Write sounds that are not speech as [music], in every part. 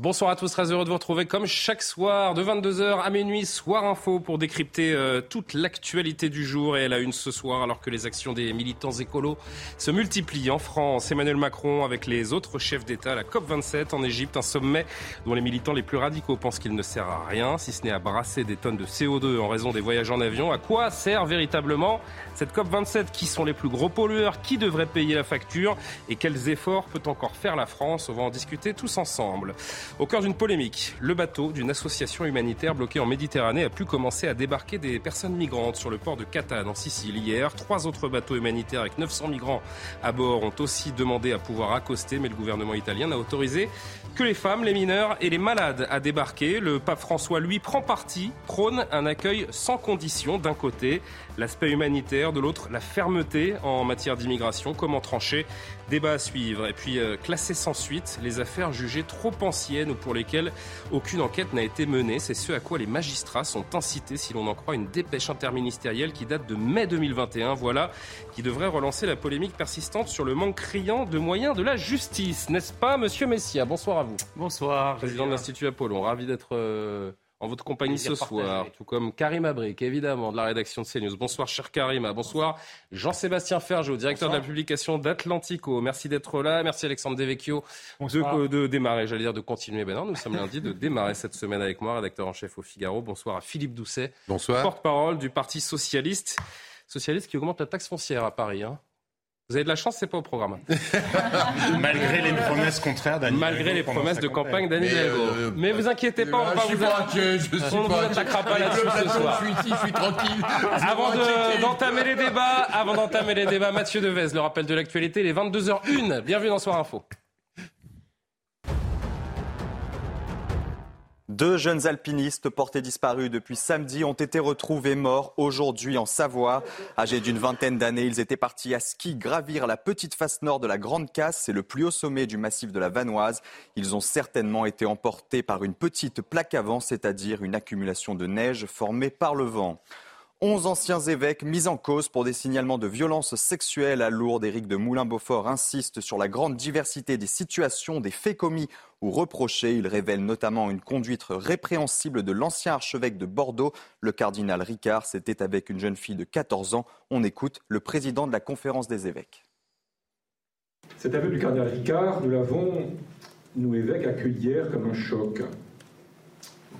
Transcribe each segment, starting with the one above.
Bonsoir à tous, très heureux de vous retrouver comme chaque soir de 22h à minuit, Soir Info pour décrypter euh, toute l'actualité du jour et elle a une ce soir alors que les actions des militants écolos se multiplient en France. Emmanuel Macron avec les autres chefs d'État, la COP27 en Égypte, un sommet dont les militants les plus radicaux pensent qu'il ne sert à rien, si ce n'est à brasser des tonnes de CO2 en raison des voyages en avion. À quoi sert véritablement cette COP27 Qui sont les plus gros pollueurs? Qui devrait payer la facture? Et quels efforts peut encore faire la France? On va en discuter tous ensemble. Au cœur d'une polémique, le bateau d'une association humanitaire bloquée en Méditerranée a pu commencer à débarquer des personnes migrantes sur le port de Catane en Sicile hier. Trois autres bateaux humanitaires avec 900 migrants à bord ont aussi demandé à pouvoir accoster, mais le gouvernement italien n'a autorisé que les femmes, les mineurs et les malades à débarquer. Le pape François, lui, prend parti, prône un accueil sans condition d'un côté, l'aspect humanitaire, de l'autre, la fermeté en matière d'immigration. Comment trancher Débat à suivre. Et puis, euh, classer sans suite les affaires jugées trop anciennes ou pour lesquelles aucune enquête n'a été menée. C'est ce à quoi les magistrats sont incités, si l'on en croit une dépêche interministérielle qui date de mai 2021. Voilà, qui devrait relancer la polémique persistante sur le manque criant de moyens de la justice. N'est-ce pas, monsieur Messia? Bonsoir à vous. Bonsoir. Président de l'Institut Apollon. Ravi d'être. En votre compagnie ce soir, tout comme Karim Abric, évidemment, de la rédaction de CNews. Bonsoir, cher Karima. Bonsoir, Jean-Sébastien Ferjot, directeur de la publication d'Atlantico. Merci d'être là. Merci, Alexandre Devecchio, de, de, démarrer, j'allais dire de continuer. Ben non, nous sommes lundi, de démarrer cette semaine avec moi, rédacteur en chef au Figaro. Bonsoir à Philippe Doucet. Bonsoir. Porte-parole du Parti Socialiste. Socialiste qui augmente la taxe foncière à Paris. Hein. Vous avez de la chance, c'est pas au programme. [laughs] Malgré les promesses contraires d'Anne Malgré les promesses de campagne d'Anne Hidalgo. Euh, mais, vous inquiétez pas, on va vous, je suis on pas vous attaquera pas là-dessus ce soir. Je suis ici, je suis tranquille. [laughs] Avant d'entamer les débats, avant d'entamer les débats, Mathieu Devez, le rappel de l'actualité, les 22h01. Bienvenue dans Soir Info. Deux jeunes alpinistes portés disparus depuis samedi ont été retrouvés morts aujourd'hui en Savoie. Âgés d'une vingtaine d'années, ils étaient partis à ski gravir la petite face nord de la Grande Casse, c'est le plus haut sommet du massif de la Vanoise. Ils ont certainement été emportés par une petite plaque avant, c'est-à-dire une accumulation de neige formée par le vent. Onze anciens évêques mis en cause pour des signalements de violences sexuelles à Lourdes. Éric de Moulin-Beaufort insiste sur la grande diversité des situations, des faits commis ou reprochés. Il révèle notamment une conduite répréhensible de l'ancien archevêque de Bordeaux, le cardinal Ricard. C'était avec une jeune fille de 14 ans. On écoute le président de la conférence des évêques. Cet aveu du cardinal Ricard, nous l'avons, nous évêques, accueilli hier comme un choc.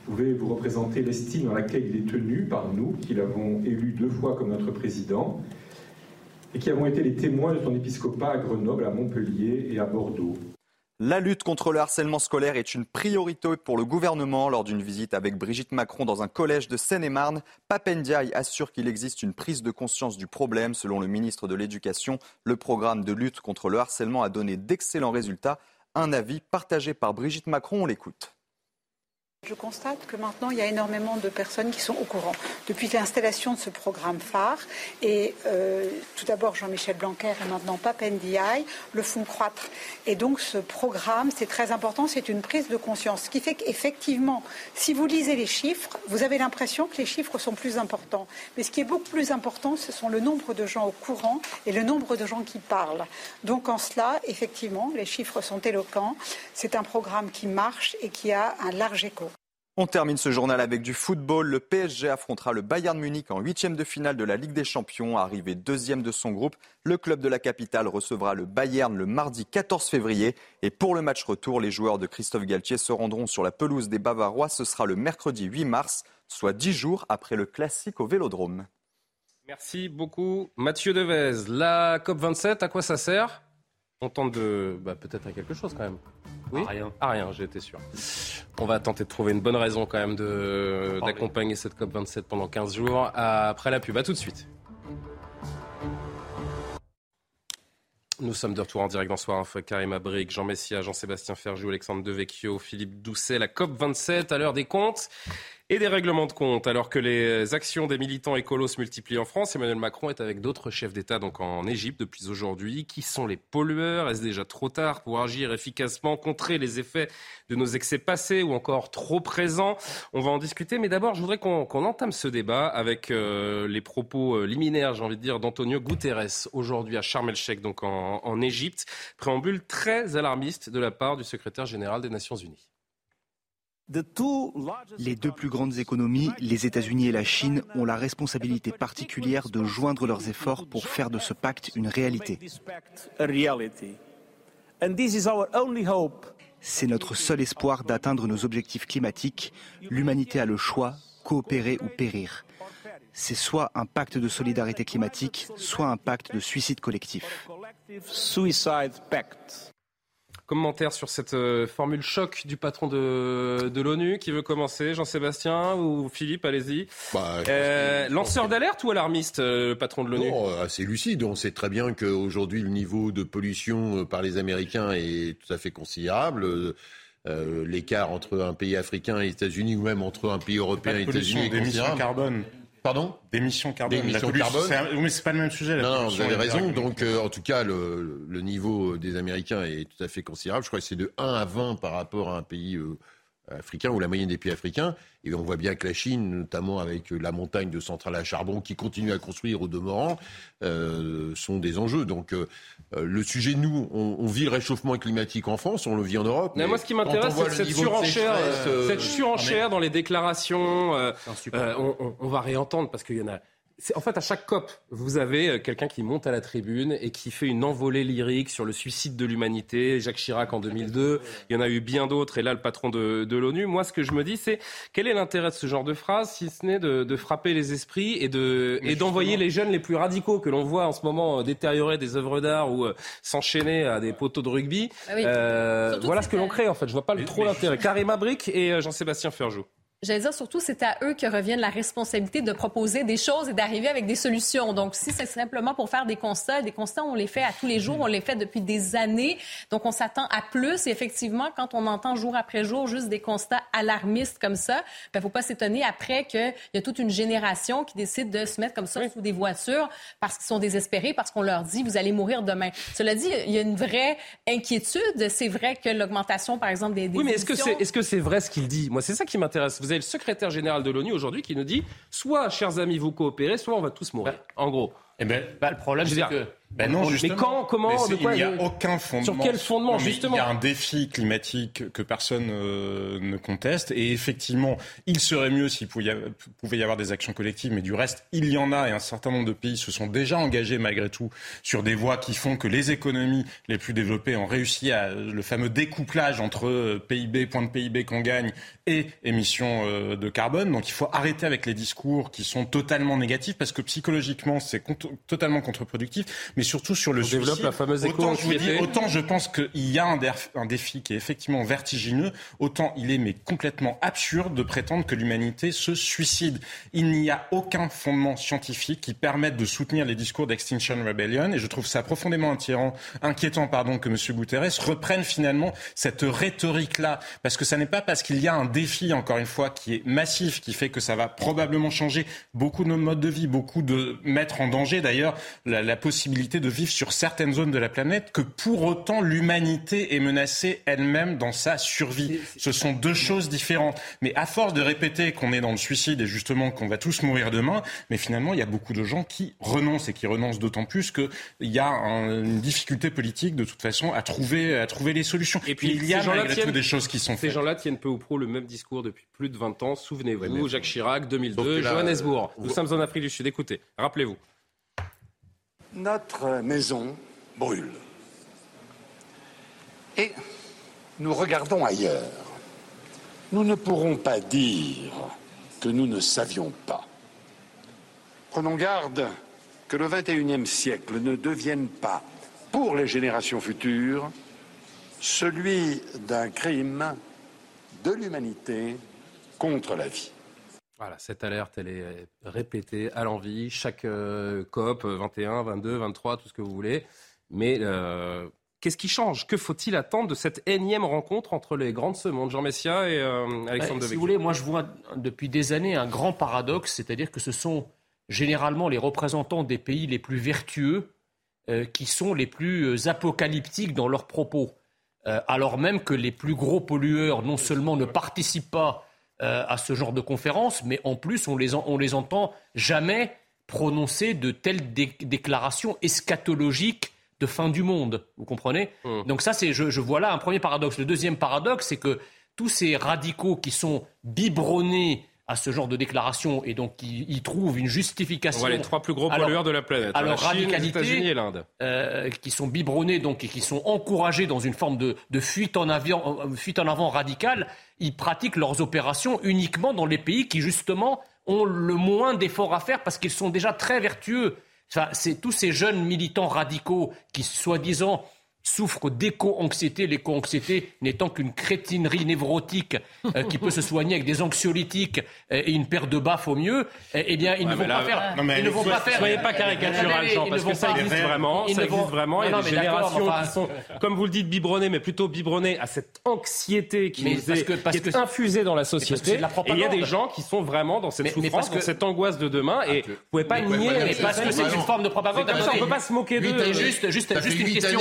Vous pouvez vous représenter l'estime dans laquelle il est tenu par nous, qui l'avons élu deux fois comme notre président, et qui avons été les témoins de son épiscopat à Grenoble, à Montpellier et à Bordeaux. La lutte contre le harcèlement scolaire est une priorité pour le gouvernement. Lors d'une visite avec Brigitte Macron dans un collège de Seine-et-Marne, Papendiaï assure qu'il existe une prise de conscience du problème. Selon le ministre de l'Éducation, le programme de lutte contre le harcèlement a donné d'excellents résultats. Un avis partagé par Brigitte Macron, on l'écoute. Je constate que maintenant, il y a énormément de personnes qui sont au courant. Depuis l'installation de ce programme phare, et euh, tout d'abord Jean-Michel Blanquer et maintenant Papendiaï le font croître. Et donc ce programme, c'est très important, c'est une prise de conscience. Ce qui fait qu'effectivement, si vous lisez les chiffres, vous avez l'impression que les chiffres sont plus importants. Mais ce qui est beaucoup plus important, ce sont le nombre de gens au courant et le nombre de gens qui parlent. Donc en cela, effectivement, les chiffres sont éloquents. C'est un programme qui marche et qui a un large écho. On termine ce journal avec du football. Le PSG affrontera le Bayern Munich en huitième de finale de la Ligue des Champions. Arrivé deuxième de son groupe, le club de la capitale recevra le Bayern le mardi 14 février. Et pour le match retour, les joueurs de Christophe Galtier se rendront sur la pelouse des Bavarois. Ce sera le mercredi 8 mars, soit dix jours après le classique au Vélodrome. Merci beaucoup, Mathieu Devez. La COP27, à quoi ça sert? On tente de. Bah, peut-être à quelque chose quand même. Oui à rien. À rien, j'étais sûr. On va tenter de trouver une bonne raison quand même d'accompagner cette COP27 pendant 15 jours. Après la pub, à tout de suite. Nous sommes de retour en direct dans Soir Info. Karim Abrik, Jean Messia, Jean-Sébastien Ferjou, Alexandre Devecchio, Philippe Doucet, la COP27 à l'heure des comptes et des règlements de compte. Alors que les actions des militants écolos se multiplient en France, Emmanuel Macron est avec d'autres chefs d'État donc en Égypte depuis aujourd'hui. Qui sont les pollueurs? Est-ce déjà trop tard pour agir efficacement, contrer les effets de nos excès passés ou encore trop présents? On va en discuter, mais d'abord, je voudrais qu'on entame ce débat avec euh, les propos euh, liminaires, j'ai envie de dire, d'Antonio Guterres aujourd'hui à Sharm el-Sheikh, donc en, en Égypte. Préambule très alarmiste de la part du secrétaire général des Nations Unies. Les deux plus grandes économies, les États-Unis et la Chine, ont la responsabilité particulière de joindre leurs efforts pour faire de ce pacte une réalité. C'est notre seul espoir d'atteindre nos objectifs climatiques. L'humanité a le choix, coopérer ou périr. C'est soit un pacte de solidarité climatique, soit un pacte de suicide collectif. Commentaire sur cette euh, formule choc du patron de, de l'ONU qui veut commencer, Jean-Sébastien ou Philippe, allez-y. Bah, Euh, lanceur d'alerte ou alarmiste, euh, le patron de l'ONU? Non, assez lucide. On sait très bien qu'aujourd'hui, le niveau de pollution par les Américains est tout à fait considérable. Euh, L'écart entre un pays africain et les États-Unis, ou même entre un pays européen et les États-Unis, d'émissions considérable. carbone. Pardon D'émissions carbone. D'émissions carbone. c'est un- Oui, mais c'est pas le même sujet. la Non, non, vous avez raison. Donc, euh, en tout cas, le, le niveau des Américains est tout à fait considérable. Je crois que c'est de 1 à 20 par rapport à un pays euh, africain ou la moyenne des pays africains. Et on voit bien que la Chine, notamment avec la montagne de centrales à charbon qui continue à construire au demeurant, euh, sont des enjeux. Donc, euh, euh, le sujet, nous, on, on vit le réchauffement climatique en France, on le vit en Europe. Mais moi, ce qui m'intéresse, c'est cette surenchère, sécheresse, euh, cette surenchère dans les déclarations. euh, insupportable. euh, on, on- on va réentendre parce qu'il y en a. c'est- En fait, à chaque COP, vous avez euh, quelqu'un qui monte à la tribune et qui fait une envolée lyrique sur le suicide de l'humanité. Jacques Chirac en 2002. Il y en a eu bien d'autres. Et là, le patron de, de l'ONU. Moi, ce que je me dis, c'est quel est l'intérêt de ce genre de phrase, si ce n'est de, de frapper les esprits et de Mais et d'envoyer les jeunes les plus radicaux que l'on voit en ce moment euh, détériorer des œuvres d'art ou euh, s'enchaîner à des poteaux de rugby? Ah oui. Euh, voilà ce que l'on crée en fait. Je vois pas le trop mais l'intérêt. Karim Abrik et Jean-Sébastien Ferjou. J'allais dire surtout, c'est à eux que revient la responsabilité de proposer des choses et d'arriver avec des solutions. Donc, si c'est simplement pour faire des constats, des constats, on les fait à tous les jours, on les fait depuis des années. Donc, on s'attend à plus. Et effectivement, quand on entend jour après jour juste des constats alarmistes comme ça, ben, faut pas s'étonner après qu'il y a toute une génération qui décide de se mettre comme ça sous des voitures parce qu'ils sont désespérés, parce qu'on leur dit, vous allez mourir demain. Cela dit, il y a une vraie inquiétude. C'est vrai que l'augmentation, par exemple, des, des Oui, mais est-ce que c'est est -ce c'est vrai ce qu'il dit? Moi, c'est ça qui m'intéresse. Vous avez le secrétaire général de l'ONU aujourd'hui qui nous dit soit, chers amis, vous coopérez, soit on va tous mourir. En gros. Eh ben, Bah, le problème, c'est que. Ben non, Mais justement. quand, comment, Mais de quoi Il n'y a aucun fondement. Sur quel fondement, Non, mais justement Il y a un défi climatique que personne euh, ne conteste. Et effectivement, il serait mieux s'il pouvait y avoir- des actions collectives. Mais du reste, il y en a. Et un certain nombre de pays se sont déjà engagés, malgré tout, sur des voies qui font que les économies les plus développées ont réussi à le fameux découplage entre euh, PIB, point de PIB qu'on gagne, et émissions euh, de carbone. Donc il faut arrêter avec les discours qui sont totalement négatifs parce que psychologiquement, c'est totalement contre-productif. Mais surtout sur le On développe suicide, la fameuse autant je vous dis, autant je pense qu'il y a un, derf- un défi qui est effectivement vertigineux, autant il est mais complètement absurde de prétendre que l'humanité se suicide. Il n'y a aucun fondement scientifique qui permette de soutenir les discours d'Extinction Rebellion et je trouve ça profondément inquiétant, inquiétant pardon, que M. Guterres reprenne finalement cette rhétorique-là parce que ça n'est pas parce qu'il y a un défi, encore une fois, qui est massif, qui fait que ça va probablement changer beaucoup de nos modes de vie, beaucoup de mettre en danger d'ailleurs la, la possibilité de vivre sur certaines zones de la planète, que pour autant l'humanité est menacée elle-même dans sa survie. Ce sont deux choses différentes. Mais à force de répéter qu'on est dans le suicide et justement qu'on va tous mourir demain, mais finalement il y a beaucoup de gens qui renoncent et qui renoncent d'autant plus qu'il y a un- une difficulté politique de toute façon à trouver, à trouver les solutions. Et puis, il y a ces gens-là malgré tout des choses qui sont Ces faites. gens-là tiennent peu ou prou le même discours depuis plus de 20 ans. Souvenez-vous, Ouais, Jacques Chirac, Sauf 2002, que là, Johannesburg. euh, Nous vous- sommes en Afrique du Sud. Écoutez, rappelez-vous. Notre maison brûle. Et nous regardons ailleurs. Nous ne pourrons pas dire que nous ne savions pas. Prenons garde que le XXIe siècle ne devienne pas, pour les générations futures, celui d'un crime de l'humanité contre la vie. Voilà, cette alerte, elle est répétée à l'envi, chaque euh, COP, euh, 21, 22, 23, tout ce que vous voulez. Mais euh, qu'est-ce qui change? Que faut-il attendre de cette énième rencontre entre les grands de ce monde, Jean Messia et euh, Alexandre ouais, Si vous voulez, moi je vois depuis des années un grand paradoxe, c'est-à-dire que ce sont généralement les représentants des pays les plus vertueux euh, qui sont les plus apocalyptiques dans leurs propos. Alors même que les plus gros pollueurs non seulement ne participent pas euh, à ce genre de conférences, mais en plus on les, en, on les entend jamais prononcer de telles dé déclarations eschatologiques de fin du monde. Vous comprenez? Mmh. Donc ça, c'est, je, je vois là un premier paradoxe. Le deuxième paradoxe, c'est que tous ces radicaux qui sont biberonnés à ce genre de déclaration et donc qui y trouvent une On justification. les trois plus gros pollueurs de la planète. la Chine, les États-Unis et l'Inde. euh, qui sont biberonnés donc et qui sont encouragés dans une forme de, de fuite, en avion, euh, fuite en avant radicale, ils pratiquent leurs opérations uniquement dans les pays qui justement ont le moins d'efforts à faire parce qu'ils sont déjà très vertueux. Enfin, c'est tous ces jeunes militants radicaux qui, soi-disant, souffrent d'éco-anxiété, l'éco-anxiété n'étant qu'une crétinerie névrotique euh, qui peut se soigner avec des anxiolytiques euh, et une paire de baffes au mieux, eh eh bien, ils ne vont là, pas faire. non, ils ne vont pas faire. Soyez pas caricatural, Jean, parce ne que vont ça existe vraiment. ils Ça ne existe vraiment. Il y a des générations enfin, qui sont, comme vous le dites, biberonnées, mais plutôt biberonnées à cette anxiété qui, Mais nous parce est, que- parce qui est que- infusée dans la société. la Et il y a des gens qui sont vraiment dans cette Mais- mais souffrance, parce que- dans cette angoisse de demain. Et vous pouvez pas nier. parce que c'est une forme de propagande. C'est comme ça, on Attendez. peut pas se moquer d'eux. Juste, une question.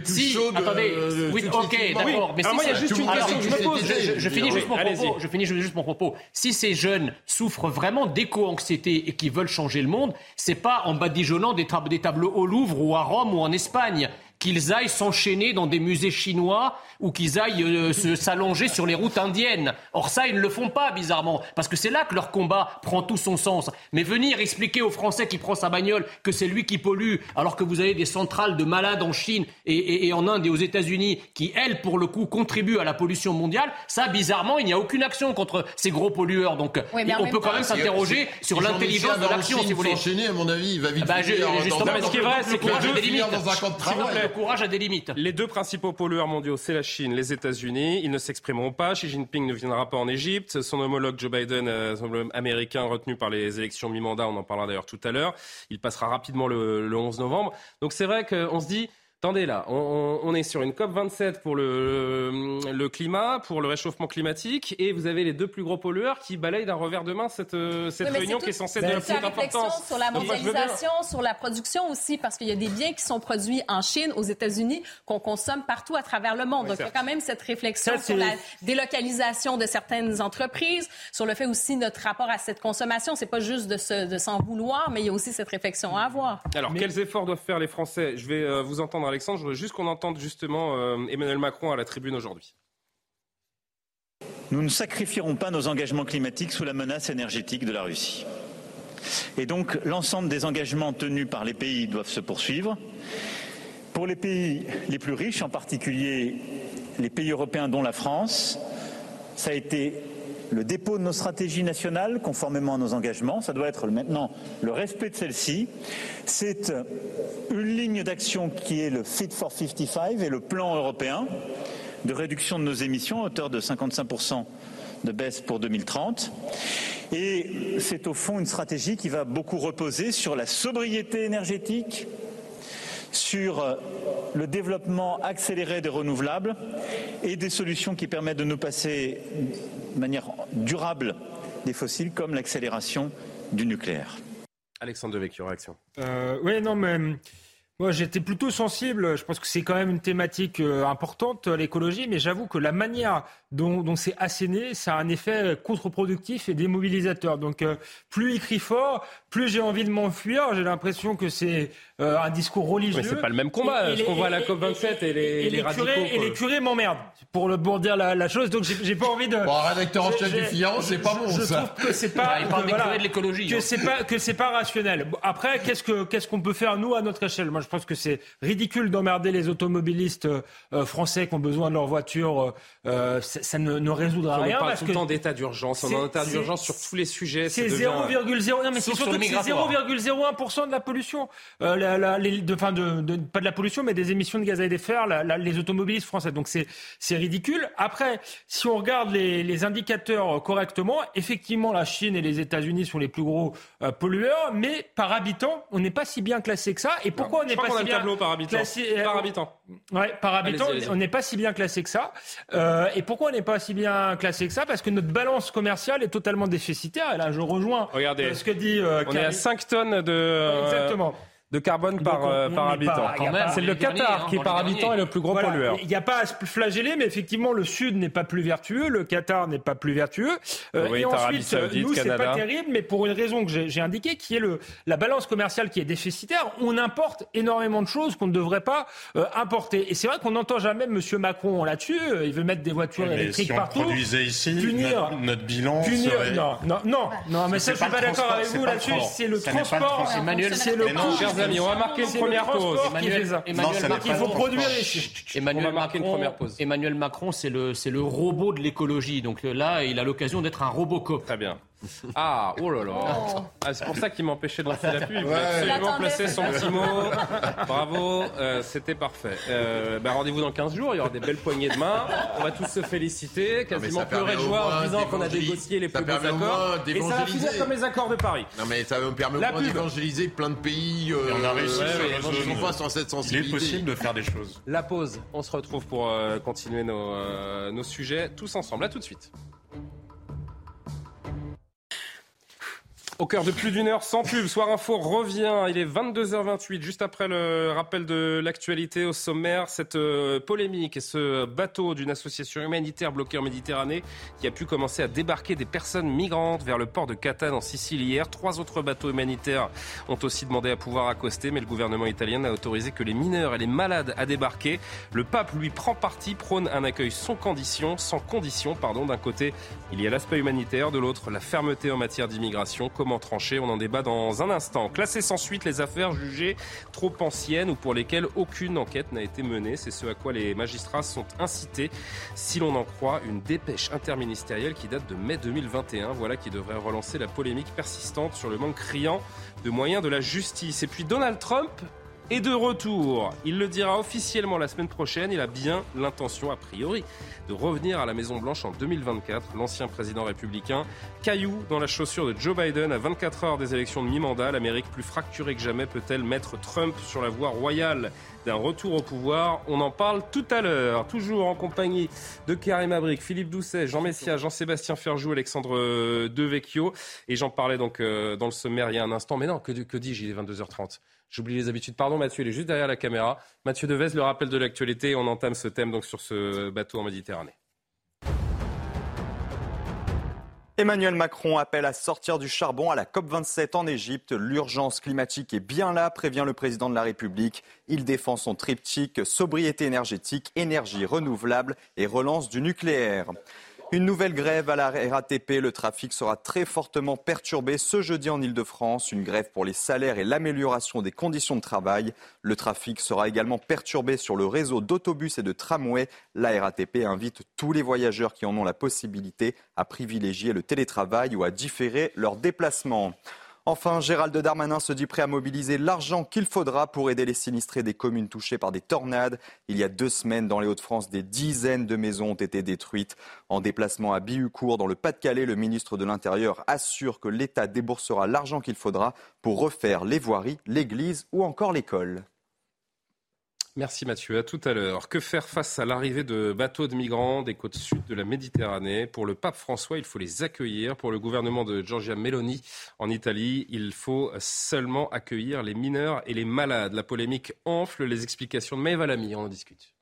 Plus si, attendez, euh, oui, ok, d'accord. Mais Alors si moi, il y a juste une question que je me je- pose. je- je finis juste mon propos. Je finis juste mon propos. Si ces jeunes souffrent vraiment d'éco-anxiété et qui veulent changer le monde, c'est pas en badigeonnant des tableaux au Louvre ou à Rome ou en Espagne qu'ils aillent s'enchaîner dans des musées chinois ou qu'ils aillent euh, se s'allonger sur les routes indiennes. Or ça, ils ne le font pas, bizarrement, parce que c'est là que leur combat prend tout son sens. Mais venir expliquer aux Français qui prend sa bagnole que c'est lui qui pollue, alors que vous avez des centrales de malades en Chine et, et- et en Inde et aux États-Unis qui, elles, pour le coup, contribuent à la pollution mondiale, ça, bizarrement, il n'y a aucune action contre ces gros pollueurs. Donc, Oui, on peut quand même s'interroger sur l'intelligence de l'action, si vous voulez. s'enchaîner, à mon avis, il va vite Bah, je- finir dans justement, ce qui est vrai, c'est que le courage a des finir limites. dans un camp de travail. Courage a des limites. Les deux principaux pollueurs mondiaux, c'est la Chine, les États-Unis. Ils ne s'exprimeront pas. Xi Jinping ne viendra pas en Égypte. Son homologue Joe Biden, euh, américain, retenu par les élections mi-mandat, on en parlera d'ailleurs tout à l'heure. Il passera rapidement le, le 11 novembre. Donc c'est vrai qu'on se dit. Attendez là, on, on- on est sur une COP 27 pour le, le climat, pour le réchauffement climatique, et vous avez les deux plus gros pollueurs qui balayent d'un revers de main cette, euh, cette Oui, réunion qui est censée c'est de plus réflexion d'importance. sur la Donc, mondialisation, sur la production aussi, parce qu'il y a des biens qui sont produits en Chine, aux États-Unis, qu'on consomme partout à travers le monde. Oui, Donc, il y a quand même cette réflexion Ça, sur la délocalisation de certaines entreprises, sur le fait aussi notre rapport à cette consommation. C'est pas juste de se- de s'en vouloir, mais il y a aussi cette réflexion à avoir. Alors, quels efforts doivent faire les Français? Je vais euh, vous entendre, Alexandre. Je voudrais juste qu'on entende justement euh, Emmanuel Macron à la tribune aujourd'hui. Nous ne sacrifierons pas nos engagements climatiques sous la menace énergétique de la Russie. Et donc l'ensemble des engagements tenus par les pays doivent se poursuivre. Pour les pays les plus riches, en particulier les pays européens dont la France, ça a été le dépôt de nos stratégies nationales conformément à nos engagements. Ça doit être maintenant le respect de celles-ci. C'est une ligne d'action qui est le Fit for 55 et le plan européen de réduction de nos émissions à hauteur de 55% de baisse pour 2030. Et c'est au fond une stratégie qui va beaucoup reposer sur la sobriété énergétique, sur euh, le développement accéléré des renouvelables et des solutions qui permettent de nous passer de manière durable des fossiles comme l'accélération du nucléaire. Alexandre Devecchio, réaction. Euh, oui, non, mais euh, moi j'étais plutôt sensible. Je pense que c'est quand même une thématique euh, importante, euh, l'écologie, mais j'avoue que la manière dont, dont c'est asséné, ça a un effet contre-productif et démobilisateur. Donc euh, plus il crie fort, plus j'ai envie de m'enfuir. J'ai l'impression que c'est euh, un discours religieux. Mais c'est pas le même combat, Et- et ce qu'on voit à la et- COP27 et les, et les les radicaux. curés, et les curés m'emmerdent pour le pour dire la, la chose. Donc j'ai j'ai pas envie de. Bon, un rédacteur en chef du Figaro, c'est pas bon, Je ça. trouve que c'est pas. Ah, il parle que, des voilà, curés de l'écologie, Que hein. c'est pas que c'est pas rationnel. Bon, après, qu'est-ce que qu'est-ce qu'on peut faire nous à notre échelle? Moi, je pense que c'est ridicule d'emmerder les automobilistes euh, français qui ont besoin de leur voiture. euh, ça, ça ne, ne résoudra On rien parle parce tout le temps d'état d'urgence. On est en état d'urgence sur tous les sujets. c'est ça devient- 0,0 non mais c'est Sauf sur surtout le que c'est migratoire. 0,01% de la pollution euh, la, la- les, de, enfin de, de- pas de la pollution mais des émissions de gaz à effet de serre la- les automobilistes français donc c'est c'est ridicule après si on regarde les, les indicateurs euh, correctement effectivement la Chine et les États-Unis sont les plus gros euh, pollueurs mais par habitant on n'est pas si bien classé que ça et pourquoi on n'est crois a si le bien tableau par habitant. classé- euh, Par habitant. Ouais, par habitant, on n'est pas si bien classé que ça. Euh, et pourquoi on n'est pas si bien classé que ça? Parce que notre balance commerciale est totalement déficitaire. Et là, je rejoins Regardez. euh, ce que dit. euh, On est à Karim. 5 tonnes de, euh, Exactement. De carbone par, on- euh, on par habitant. C'est le derniers, Qatar hein, qui, par habitant, derniers. est le plus gros Voilà. pollueur. Il n'y a pas à se flageller, mais effectivement, le Sud n'est pas plus vertueux, le Qatar n'est pas plus vertueux. Euh, Oui, et ensuite, Saoudite, nous, c'est pas terrible, mais pour une raison que j'ai j'ai indiquée, qui est le, la balance commerciale qui est déficitaire, on importe énormément de choses qu'on ne devrait pas euh, importer. Et c'est vrai qu'on n'entend jamais M. Macron là-dessus. Euh, Il veut mettre des voitures Mais électriques si on partout. produisait ici, punir, notre, notre bilan punir, serait... non, non, non, non, mais ça, je suis pas d'accord avec vous là-dessus. C'est le transport, c'est le coût. Amis, on va marquer une première pause. Emmanuel- Macron- Il faut produire transport. ici. Emmanuel On va marquer une Macron- première pause. Emmanuel Macron, c'est le, c'est le robot de l'écologie. Donc là, il a l'occasion d'être un Robocop. Très bien. Ah, oh là là. Ah, c'est pour ça qu'il m'empêchait de lancer la pub. Il Ouais. absolument placer son petit mot. Bravo, euh, c'était parfait. Euh, bah, Rendez-vous dans 15 jours, il y aura des belles poignées de main. On va tous se féliciter, quasiment pleurer de joie en disant qu'on a négocié les plus beaux accords. Et ça va finir comme les accords de Paris. Non mais ça me permet au moins d'évangéliser plein de pays. Euh, on a réussi sur ouais, pas sur cette Il sensibilité. est possible de faire des choses. La pause, on se retrouve pour euh, continuer nos, euh, nos sujets tous ensemble. À tout de suite. Au cœur de plus d'une heure sans pub, Soir Info revient. Il est 22h28, juste après le rappel de l'actualité au sommaire. Cette euh, polémique et ce bateau d'une association humanitaire bloquée en Méditerranée qui a pu commencer à débarquer des personnes migrantes vers le port de Catane en Sicile hier. Trois autres bateaux humanitaires ont aussi demandé à pouvoir accoster, mais le gouvernement italien n'a autorisé que les mineurs et les malades à débarquer. Le pape, lui, prend parti, prône un accueil sans condition, sans condition, pardon. D'un côté, il y a l'aspect humanitaire, de l'autre, la fermeté en matière d'immigration. Trancher On en débat dans un instant. Classer sans suite les affaires jugées trop anciennes ou pour lesquelles aucune enquête n'a été menée. C'est ce à quoi les magistrats sont incités. Si l'on en croit, une dépêche interministérielle qui date de mai 2021. Voilà qui devrait relancer la polémique persistante sur le manque criant de moyens de la justice. Et puis Donald Trump est de retour. Il le dira officiellement la semaine prochaine. Il a bien l'intention, a priori, de revenir à la Maison-Blanche en 2024. L'ancien président républicain, caillou dans la chaussure de Joe Biden à 24 heures des élections de mi-mandat. L'Amérique plus fracturée que jamais peut-elle mettre Trump sur la voie royale d'un retour au pouvoir? On en parle tout à l'heure. Toujours en compagnie de Karim Abric, Philippe Doucet, Jean Messia, Jean-Sébastien Ferjou, Alexandre Devecchio. Et j'en parlais donc euh, dans le sommaire il y a un instant. Mais non, que, que dis-je? Il est 22h30. J'oublie les habitudes. Pardon, Mathieu, il est juste derrière la caméra. Mathieu Devez, le rappel de l'actualité. On entame ce thème donc sur ce bateau en Méditerranée. Emmanuel Macron appelle à sortir du charbon à la COP27 en Égypte. L'urgence climatique est bien là, prévient le président de la République. Il défend son triptyque sobriété énergétique, énergie renouvelable et relance du nucléaire. Une nouvelle grève à la RATP. Le trafic sera très fortement perturbé ce jeudi en Ile-de-France. Une grève pour les salaires et l'amélioration des conditions de travail. Le trafic sera également perturbé sur le réseau d'autobus et de tramways. La RATP invite tous les voyageurs qui en ont la possibilité à privilégier le télétravail ou à différer leurs déplacements. Enfin, Gérald Darmanin se dit prêt à mobiliser l'argent qu'il faudra pour aider les sinistrés des communes touchées par des tornades. Il y a deux semaines, dans les Hauts-de-France, des dizaines de maisons ont été détruites. En déplacement à Bihucourt, dans le Pas-de-Calais, le ministre de l'Intérieur assure que l'État déboursera l'argent qu'il faudra pour refaire les voiries, l'église ou encore l'école. Merci Mathieu, à tout à l'heure. Que faire face à l'arrivée de bateaux de migrants des côtes sud de la Méditerranée? Pour le pape François, il faut les accueillir. Pour le gouvernement de Giorgia Meloni en Italie, il faut seulement accueillir les mineurs et les malades. La polémique enfle, les explications de Maëva Lamy, on en discute.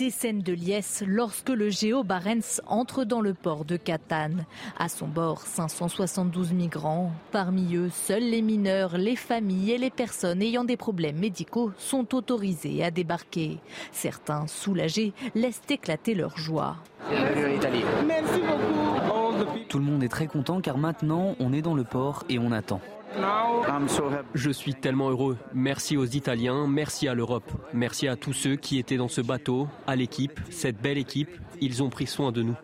Des scènes de liesse lorsque le Géo Barents entre dans le port de Catane. À son bord, 572 migrants. Parmi eux, seuls les mineurs, les familles et les personnes ayant des problèmes médicaux sont autorisés à débarquer. Certains, soulagés, laissent éclater leur joie. Merci beaucoup. Tout le monde est très content car maintenant on est dans le port et on attend. Je suis tellement heureux. Merci aux Italiens, merci à l'Europe, merci à tous ceux qui étaient dans ce bateau, à l'équipe, cette belle équipe. Ils ont pris soin de nous.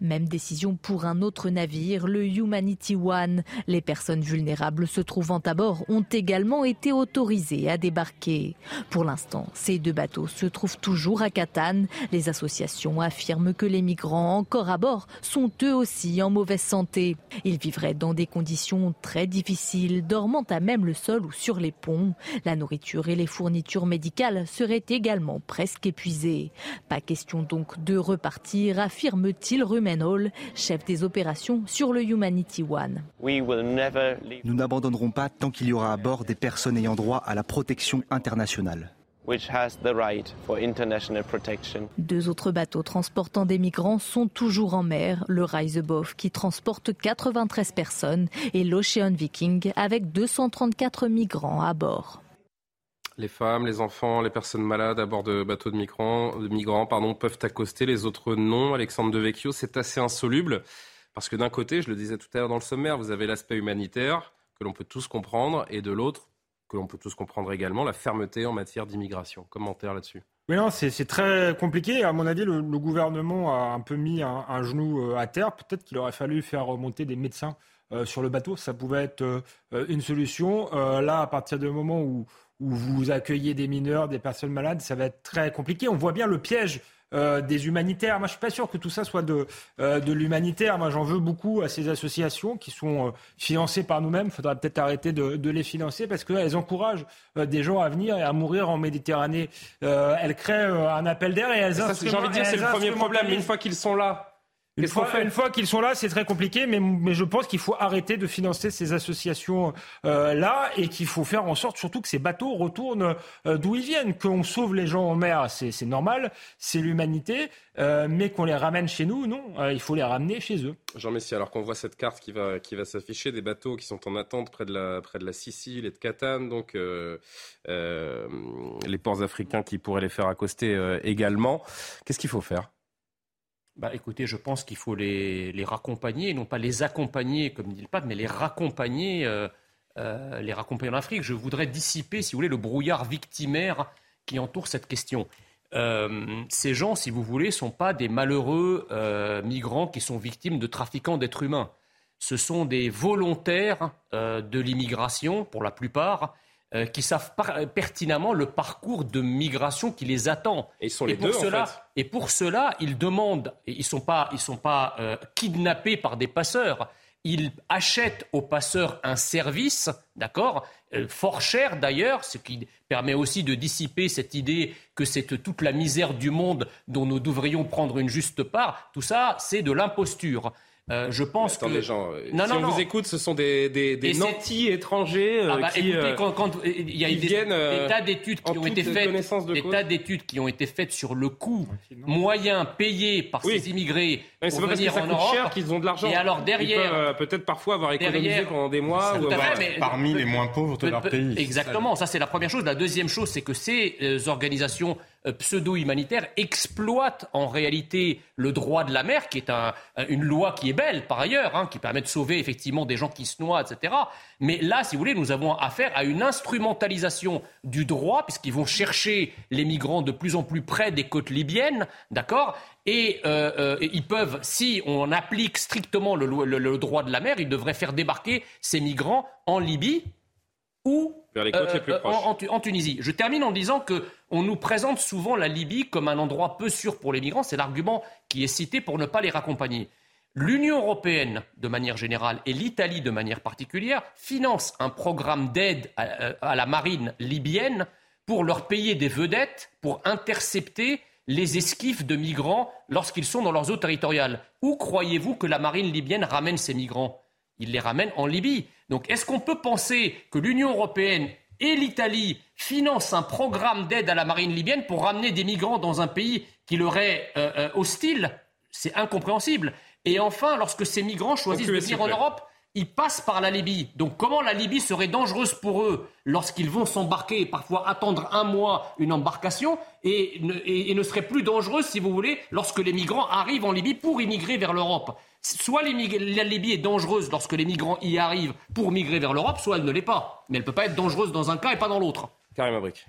Même décision pour un autre navire, le Humanity One. Les personnes vulnérables se trouvant à bord ont également été autorisées à débarquer. Pour l'instant, ces deux bateaux se trouvent toujours à Catane. Les associations affirment que les migrants encore à bord sont eux aussi en mauvaise santé. Ils vivraient dans des conditions très difficiles, dormant à même le sol ou sur les ponts. La nourriture et les fournitures médicales seraient également presque épuisées. Pas question donc de repartir, affirme-t-il Rumenhall, chef des opérations sur le Humanity One. Nous n'abandonnerons pas tant qu'il y aura à bord des personnes ayant droit à la protection internationale. Deux autres bateaux transportant des migrants sont toujours en mer, le Reisebof qui transporte 93 personnes et l'Ocean Viking avec 234 migrants à bord. Les femmes, les enfants, les personnes malades à bord de bateaux de migrants, de migrants peuvent accoster, les autres non. Alexandre Devecchio, c'est assez insoluble parce que d'un côté, je le disais tout à l'heure dans le sommaire, vous avez l'aspect humanitaire que l'on peut tous comprendre et de l'autre, que l'on peut tous comprendre également, la fermeté en matière d'immigration. Commentaire là-dessus oui, non, c'est très compliqué. À mon avis, le, gouvernement a un peu mis un, genou euh, à terre. Peut-être qu'il aurait fallu faire remonter des médecins euh, sur le bateau. Ça pouvait être euh, une solution. là, à partir du moment où, où vous accueillez des mineurs, des personnes malades, ça va être très compliqué. On voit bien le piège euh, des humanitaires. Moi, je suis pas sûr que tout ça soit de, euh, de l'humanitaire. Moi, j'en veux beaucoup à ces associations qui sont euh, financées par nous-mêmes. Il faudra peut-être arrêter de, de, les financer parce qu'elles encouragent des gens à venir et à mourir en Méditerranée. elles créent un appel d'air et elles J'ai envie de dire, c'est le premier problème. Une fois qu'ils sont là, une fois, une fois qu'ils sont là, c'est très compliqué, mais, mais, je pense qu'il faut arrêter de financer ces associations-là et qu'il faut faire en sorte surtout que ces bateaux retournent euh, d'où ils viennent, qu'on sauve les gens en mer, c'est normal, c'est l'humanité, euh, mais qu'on les ramène chez nous, non, euh, il faut les ramener chez eux. Jean Messi, alors qu'on voit cette carte qui va, qui va s'afficher, des bateaux qui sont en attente près de la, près de la Sicile et de Catane, donc les ports africains qui pourraient les faire accoster également, qu'est-ce qu'il faut faire? Bah, écoutez, je pense qu'il faut les, raccompagner, non pas les accompagner, comme dit le pape, mais les raccompagner, euh, euh, les raccompagner en Afrique. Je voudrais dissiper, si vous voulez, le brouillard victimaire qui entoure cette question. Euh, ces gens, si vous voulez, ne sont pas des malheureux migrants qui sont victimes de trafiquants d'êtres humains. Ce sont des volontaires de l'immigration, pour la plupart, euh, qui savent pertinemment le parcours de migration qui les attend. Et ils sont les deux, cela, en fait. Et pour cela, ils demandent, et ils ne sont pas, ils sont pas euh, kidnappés par des passeurs, ils achètent aux passeurs un service, d'accord, euh, fort cher d'ailleurs, ce qui permet aussi de dissiper cette idée que c'est toute la misère du monde dont nous devrions prendre une juste part. Tout ça, c'est de l'imposture. Euh, je pense que. gens, euh, non, si on vous écoute, ce sont des, des, des nantis étrangers euh, ah bah, qui. Écoutez, quand, quand il y a des, des, tas d'études qui ont été faites, des tas d'études qui ont été faites sur le coût moyen payé par ces immigrés pour venir parce que ça en coûte Europe. cher qu'ils ont de l'argent. Et alors derrière, peut-être parfois avoir économisé pendant des mois ou avoir... parmi les moins pauvres de leur pays. Exactement, ça c'est la première chose. La deuxième chose, c'est que ces organisations euh, pseudo-humanitaire exploite en réalité le droit de la mer, qui est une loi qui est belle par ailleurs, hein, qui permet de sauver effectivement des gens qui se noient, etc. Mais là, si vous voulez, nous avons affaire à une instrumentalisation du droit, puisqu'ils vont chercher les migrants de plus en plus près des côtes libyennes, d'accord? Et, euh, euh, ils peuvent, si on applique strictement le droit de la mer, ils devraient faire débarquer ces migrants en Libye ou vers les côtes les plus euh, proches. En, Tunisie. Je termine en disant que on nous présente souvent la Libye comme un endroit peu sûr pour les migrants. C'est l'argument qui est cité pour ne pas les raccompagner. L'Union européenne, de manière générale, et l'Italie, de manière particulière, financent un programme d'aide à, la marine libyenne pour leur payer des vedettes pour intercepter les esquifs de migrants lorsqu'ils sont dans leurs eaux territoriales. Où croyez-vous que la marine libyenne ramène ces migrants? Ils les ramènent en Libye. Donc est-ce qu'on peut penser que l'Union européenne et l'Italie financent un programme d'aide à la marine libyenne pour ramener des migrants dans un pays qui leur est euh, euh, hostile? C'est incompréhensible. Et enfin, lorsque ces migrants choisissent de venir en Europe, ils passent par la Libye. Donc comment la Libye serait dangereuse pour eux lorsqu'ils vont s'embarquer et parfois attendre un mois une embarcation et ne serait plus dangereuse, si vous voulez, lorsque les migrants arrivent en Libye pour immigrer vers l'Europe? Soit la Libye est dangereuse lorsque les migrants y arrivent pour migrer vers l'Europe, soit elle ne l'est pas. Mais elle ne peut pas être dangereuse dans un cas et pas dans l'autre. Karim Abrik.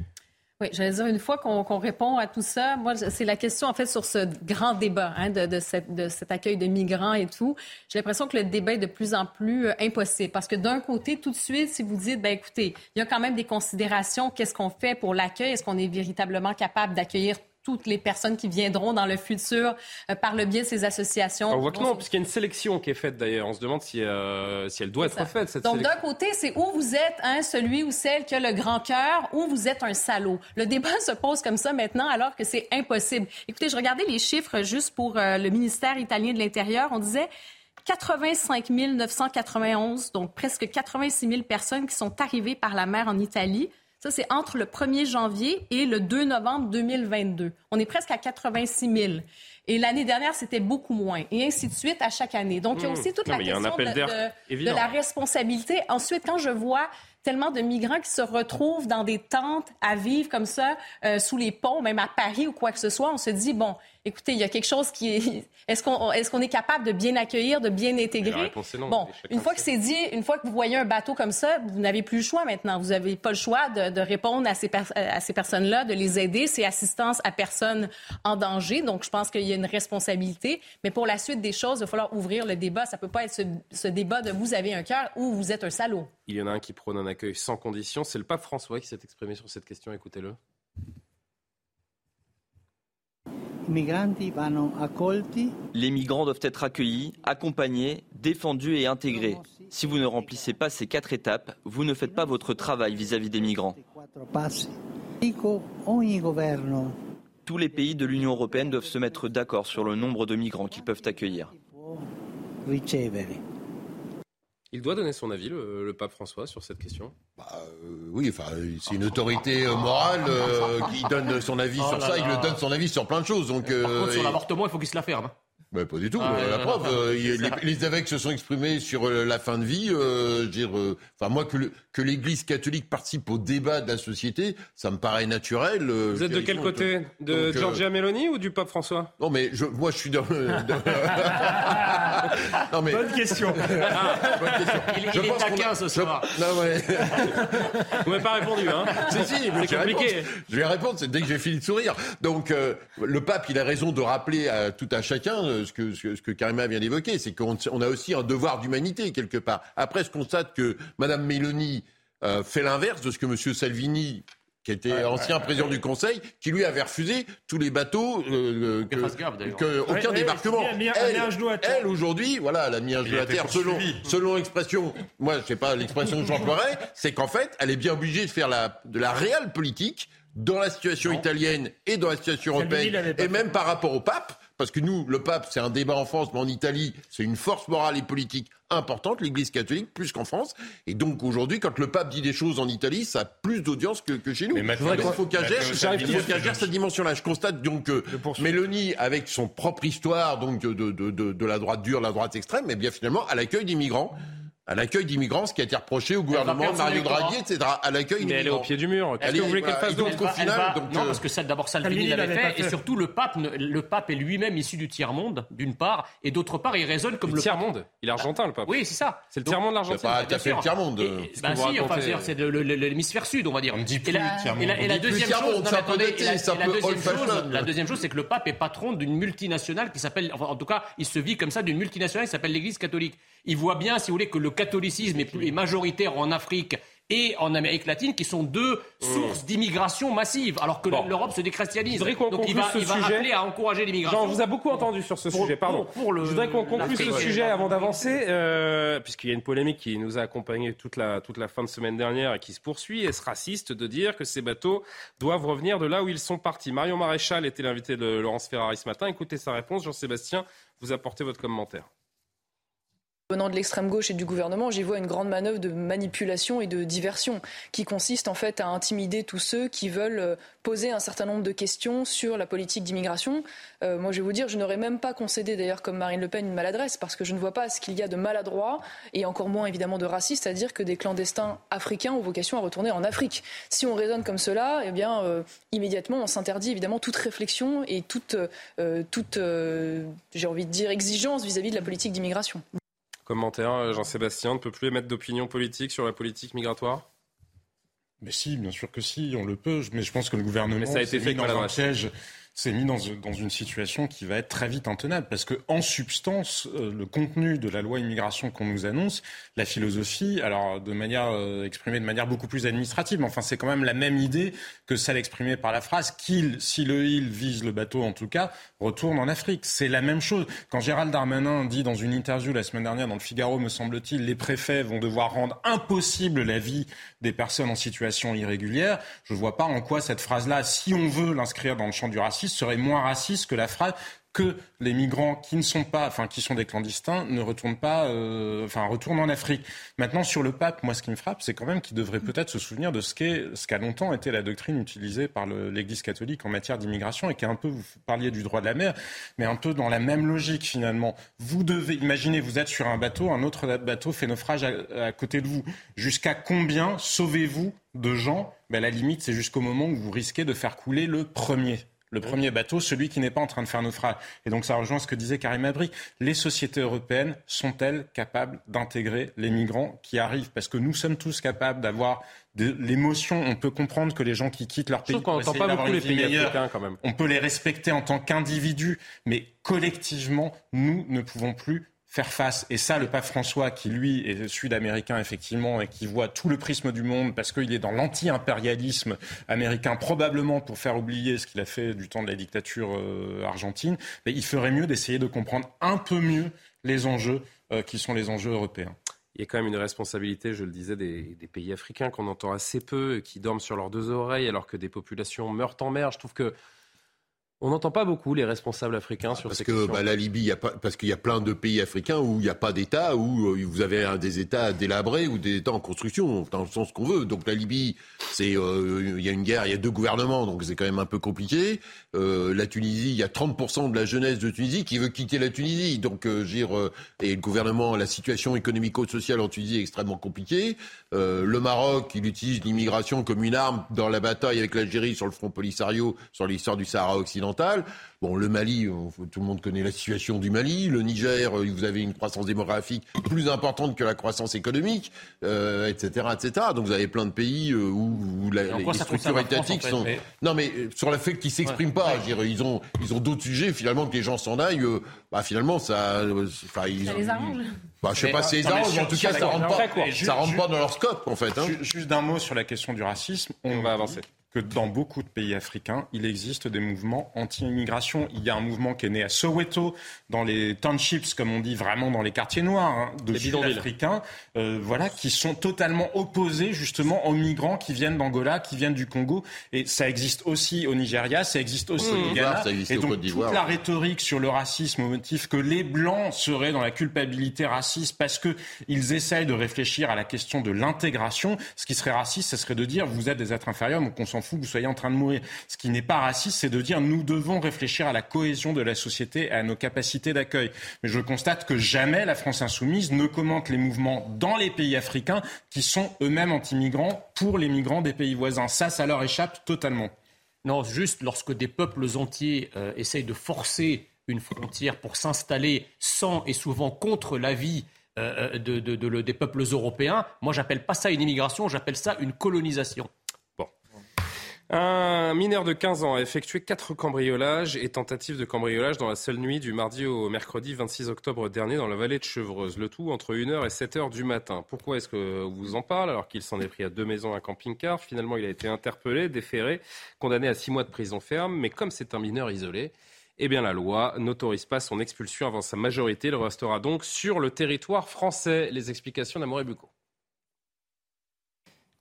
Oui, j'allais dire, une fois qu'on répond à tout ça, moi, c'est la question, en fait, sur ce grand débat hein, de, de, cette, de, cet accueil de migrants et tout. J'ai l'impression que le débat est de plus en plus euh, impossible. Parce que d'un côté, tout de suite, si vous dites, ben écoutez, il y a quand même des considérations, qu'est-ce qu'on fait pour l'accueil? Est-ce qu'on est véritablement capable d'accueillir toutes les personnes qui viendront dans le futur euh, par le biais de ces associations. On voit que non, puisqu'il y a une sélection qui est faite d'ailleurs. On se demande si, euh, si elle doit être faite, cette Donc d'un côté, c'est où vous êtes hein, celui ou celle qui a le grand cœur, ou vous êtes un salaud. Le débat se pose comme ça maintenant, alors que c'est impossible. Écoutez, je regardais les chiffres juste pour euh, le ministère italien de l'Intérieur. On disait 85 991, donc presque 86 000 personnes qui sont arrivées par la mer en Italie. Ça, c'est entre le 1er janvier et le 2 novembre 2022. On est presque à 86 000. Et l'année dernière, c'était beaucoup moins. Et ainsi de suite à chaque année. Donc, il y a mmh. aussi toute la question de, de, la responsabilité. Ensuite, quand je vois tellement de migrants qui se retrouvent dans des tentes à vivre comme ça, euh, sous les ponts, même à Paris ou quoi que ce soit, on se dit, bon, écoutez, il y a quelque chose qui est... [laughs] Est-ce qu'on est, qu'on est capable de bien accueillir, de bien intégrer? bon, une fois que c'est dit, une fois que vous voyez un bateau comme ça, vous n'avez plus le choix maintenant. Vous n'avez pas le choix de, de répondre à ces, à ces personnes-là, de les aider. C'est assistance à personnes en danger. Donc, je pense qu'il y a une responsabilité. Mais pour la suite des choses, il va falloir ouvrir le débat. Ça peut pas être ce, ce débat de vous avez un cœur ou vous êtes un salaud. Il y en a un qui prône un accueil sans condition. C'est le pape François qui s'est exprimé sur cette question. Écoutez-le. Les migrants doivent être accueillis, accompagnés, défendus et intégrés. Si vous ne remplissez pas ces quatre étapes, vous ne faites pas votre travail vis-à-vis des migrants. Tous les pays de l'Union européenne doivent se mettre d'accord sur le nombre de migrants qu'ils peuvent accueillir. Il doit donner son avis, le, pape François, sur cette question bah, euh, Oui, enfin, c'est une autorité euh, morale euh, qui donne son avis oh sur ça. Il le donne son avis sur plein de choses. Donc, Par contre, sur l'avortement, il faut qu'il se la ferme. Mais pas du tout. Ah, la preuve, euh, les, évêques se sont exprimés sur euh, la fin de vie. Euh, dire, enfin moi que, que l'Église catholique participe au débat de la société, ça me paraît naturel. Vous êtes de quel côté De Giorgia Meloni ou du pape François? Non mais je, moi je suis dans. [laughs] non, mais... Bonne question. Ah, [laughs] bonne question. Il, je il est taquin ce soir. Non ouais. [laughs] Vous m'avez pas répondu, hein Si si, c'est compliqué. Je vais répondre, c'est dès que j'ai fini de sourire. Donc le pape, il a raison de rappeler à tout un chacun ce que, ce que Karima vient d'évoquer, c'est qu'on a aussi un devoir d'humanité quelque part. Après, je constate que Mme Mélanie euh, fait l'inverse de ce que M. Salvini qui était ancien président du Conseil, qui lui avait refusé tous les bateaux, euh, que, aucun débarquement. elle, aujourd'hui, voilà, elle a mis un genou à terre selon, selon l'expression, moi je sais pas l'expression que j'emploierais, c'est qu'en fait, elle est bien obligée de faire la, de la réelle politique dans la situation italienne et dans la situation européenne, et même par rapport au pape, parce que nous, le pape, c'est un débat en France, mais en Italie, c'est une force morale et politique importante, l'Église catholique, plus qu'en France. Et donc aujourd'hui, quand le pape dit des choses en Italie, ça a plus d'audience que, chez nous. Mais maintenant, il faut qu'elle gère, cette dimension-là. Je constate donc que Mélanie, avec son propre histoire donc de, de, de, de, la droite dure, la droite extrême, mais bien finalement à l'accueil des migrants à l'accueil d'immigrants, ce qui a été reproché au gouvernement de Mario Draghi, etc. À l'accueil Mais elle est au pied du mur. Qu'est-ce que vous voulez qu'elle fasse donc au final Non, euh, parce que ça, d'abord Salvini l'avait fait, et surtout le pape, le pape est lui-même issu du tiers monde, d'une part, et d'autre part, il raisonne comme le, tiers monde. Il est argentin, le pape. Oui, c'est ça. C'est le tiers monde de l'Argentine. C'est pas fait le tiers monde. Bah si, enfin, c'est l'hémisphère sud, on va dire. On dit plus tiers monde. Et la deuxième chose, la deuxième chose, c'est que le pape est patron d'une multinationale qui s'appelle, en tout cas, il se vit comme ça d'une multinationale qui s'appelle l'Église catholique. Il voit bien, si vous voulez, que le catholicisme est est majoritaire en Afrique et en Amérique latine, qui sont deux mmh. sources d'immigration massive, alors que l'Europe se déchristianise. Donc il va, il va appeler à encourager l'immigration. Jean, vous a beaucoup entendu sur ce sujet, pardon. je voudrais qu'on conclue ce sujet avant d'avancer, euh, puisqu'il y a une polémique qui nous a accompagnés toute la, toute la fin de semaine dernière et qui se poursuit. Est-ce raciste de dire que ces bateaux doivent revenir de là où ils sont partis? Marion Maréchal était l'invité de Laurence Ferrari ce matin. Écoutez sa réponse. Jean-Sébastien, vous apportez votre commentaire. Venant de l'extrême gauche et du gouvernement, j'y vois une grande manœuvre de manipulation et de diversion qui consiste en fait à intimider tous ceux qui veulent euh, poser un certain nombre de questions sur la politique d'immigration. Euh, moi, je vais vous dire, je n'aurais même pas concédé d'ailleurs comme Marine Le Pen une maladresse parce que je ne vois pas ce qu'il y a de maladroit et encore moins évidemment de raciste à dire que des clandestins africains ont vocation à retourner en Afrique. Si on raisonne comme cela, eh bien euh, immédiatement on s'interdit évidemment toute réflexion et toute, toute j'ai envie de dire exigence vis à -vis de la politique d'immigration. Commentaire, euh, Jean-Sébastien, ne peut plus émettre d'opinion politique sur la politique migratoire? Mais si, bien sûr que si, on le peut. Mais je pense que le gouvernement mais ça a été fait dans un piège s'est mis dans, dans, une situation qui va être très vite intenable. Parce que, en substance, euh, le contenu de la loi immigration qu'on nous annonce, la philosophie, alors de manière euh, exprimée de manière beaucoup plus administrative, mais enfin c'est quand même la même idée que celle exprimée par la phrase qu'il, si le il vise le bateau en tout cas, retourne en Afrique. C'est la même chose. Quand Gérald Darmanin dit dans une interview la semaine dernière dans le Figaro, me semble-t-il, les préfets vont devoir rendre impossible la vie des personnes en situation irrégulière, je ne vois pas en quoi cette phrase-là, si on veut l'inscrire dans le champ du racisme, serait moins raciste que la phrase que les migrants qui ne sont pas, enfin qui sont des clandestins, ne retournent pas, euh, enfin retournent en Afrique. Maintenant sur le pape, moi ce qui me frappe, c'est quand même qu'il devrait peut-être se souvenir de ce qu'est, ce qu'a longtemps été la doctrine utilisée par l'Église catholique en matière d'immigration et qui est un peu, vous parliez du droit de la mer, mais un peu dans la même logique finalement. Vous devez, imaginez, vous êtes sur un bateau, un autre bateau fait naufrage à, côté de vous. Jusqu'à combien sauvez-vous de gens? Ben, La limite, c'est jusqu'au moment où vous risquez de faire couler le premier le premier bateau, celui qui n'est pas en train de faire naufrage. Et donc ça rejoint ce que disait Karim Abri. Les sociétés européennes sont-elles capables d'intégrer les migrants qui arrivent? Parce que nous sommes tous capables d'avoir de l'émotion. On peut comprendre que les gens qui quittent leur pays, on pas beaucoup les pays quand même. On peut les respecter en tant qu'individus, mais collectivement, nous ne pouvons plus faire face. Et ça, le pape François, qui lui est sud-américain effectivement et qui voit tout le prisme du monde parce qu'il est dans l'anti-impérialisme américain, probablement pour faire oublier ce qu'il a fait du temps de la dictature euh, argentine, il ferait mieux d'essayer de comprendre un peu mieux les enjeux euh, qui sont les enjeux européens. Il y a quand même une responsabilité, je le disais, des, des pays africains qu'on entend assez peu, qui dorment sur leurs deux oreilles alors que des populations meurent en mer. Je trouve que on n'entend pas beaucoup les responsables africains sur parce ces que bah, la Libye, y a pas, parce qu'il y a plein de pays africains où il n'y a pas d'État, où euh, vous avez des États délabrés ou des États en construction, dans le sens qu'on veut. Donc la Libye, c'est euh, il y a une guerre, il y a deux gouvernements, donc c'est quand même un peu compliqué. Euh, la Tunisie, il y a 30% de la jeunesse de Tunisie qui veut quitter la Tunisie, donc dire et le gouvernement, la situation économico-sociale en Tunisie est extrêmement compliquée. le Maroc, il utilise l'immigration comme une arme dans la bataille avec l'Algérie sur le front Polisario, sur l'histoire du Sahara occidental Bon, le Mali, tout le monde connaît la situation du Mali. Le Niger, euh, vous avez une croissance démographique plus importante que la croissance économique, euh, etc., etc. Donc vous avez plein de pays euh, où, la, les structures étatiques sont. Non, mais sur le fait qu'ils s'expriment pas, ils ont, ils ont d'autres sujets. Finalement, que les gens s'en aillent, bah, finalement, ça. ça les arrange. Bah, je sais pas si les arrange, en tout cas, ça rentre pas, ça rentre pas dans leur scope, en fait. Hein. Juste d'un mot sur la question du racisme. On va avancer que dans beaucoup de pays africains, il existe des mouvements anti-immigration. Il y a un mouvement qui est né à Soweto, dans les townships, comme on dit, vraiment dans les quartiers noirs hein, de sud-africains, euh, voilà, qui sont totalement opposés justement aux migrants qui viennent d'Angola, qui viennent du Congo. Et ça existe aussi au Nigeria, ça existe aussi au mmh. Ghana. et donc toute la rhétorique sur le racisme au motif que les blancs seraient dans la culpabilité raciste parce que ils essayent de réfléchir à la question de l'intégration. Ce qui serait raciste, ce serait de dire vous êtes des êtres inférieurs, donc on s'en vous soyez en train de mourir. Ce qui n'est pas raciste, c'est de dire nous devons réfléchir à la cohésion de la société et à nos capacités d'accueil. Mais je constate que jamais la France insoumise ne commente les mouvements dans les pays africains qui sont eux-mêmes anti-migrants pour les migrants des pays voisins. Ça, ça leur échappe totalement. Non, juste lorsque des peuples entiers euh, essayent de forcer une frontière pour s'installer sans et souvent contre l'avis euh, euh, de, de, des peuples européens, moi j'appelle pas ça une immigration, j'appelle ça une colonisation. Un mineur de 15 ans a effectué quatre cambriolages et tentatives de cambriolage dans la seule nuit du mardi au mercredi 26 octobre dernier dans la vallée de Chevreuse. Le tout entre 1h et 7h du matin. Pourquoi est-ce que vous en parle alors qu'il s'en est pris à deux maisons, un camping-car? Finalement, il a été interpellé, déféré, condamné à six mois de prison ferme. Mais comme c'est un mineur isolé, eh bien la loi n'autorise pas son expulsion avant sa majorité. Il restera donc sur le territoire français. Les explications d'Amour Bucco.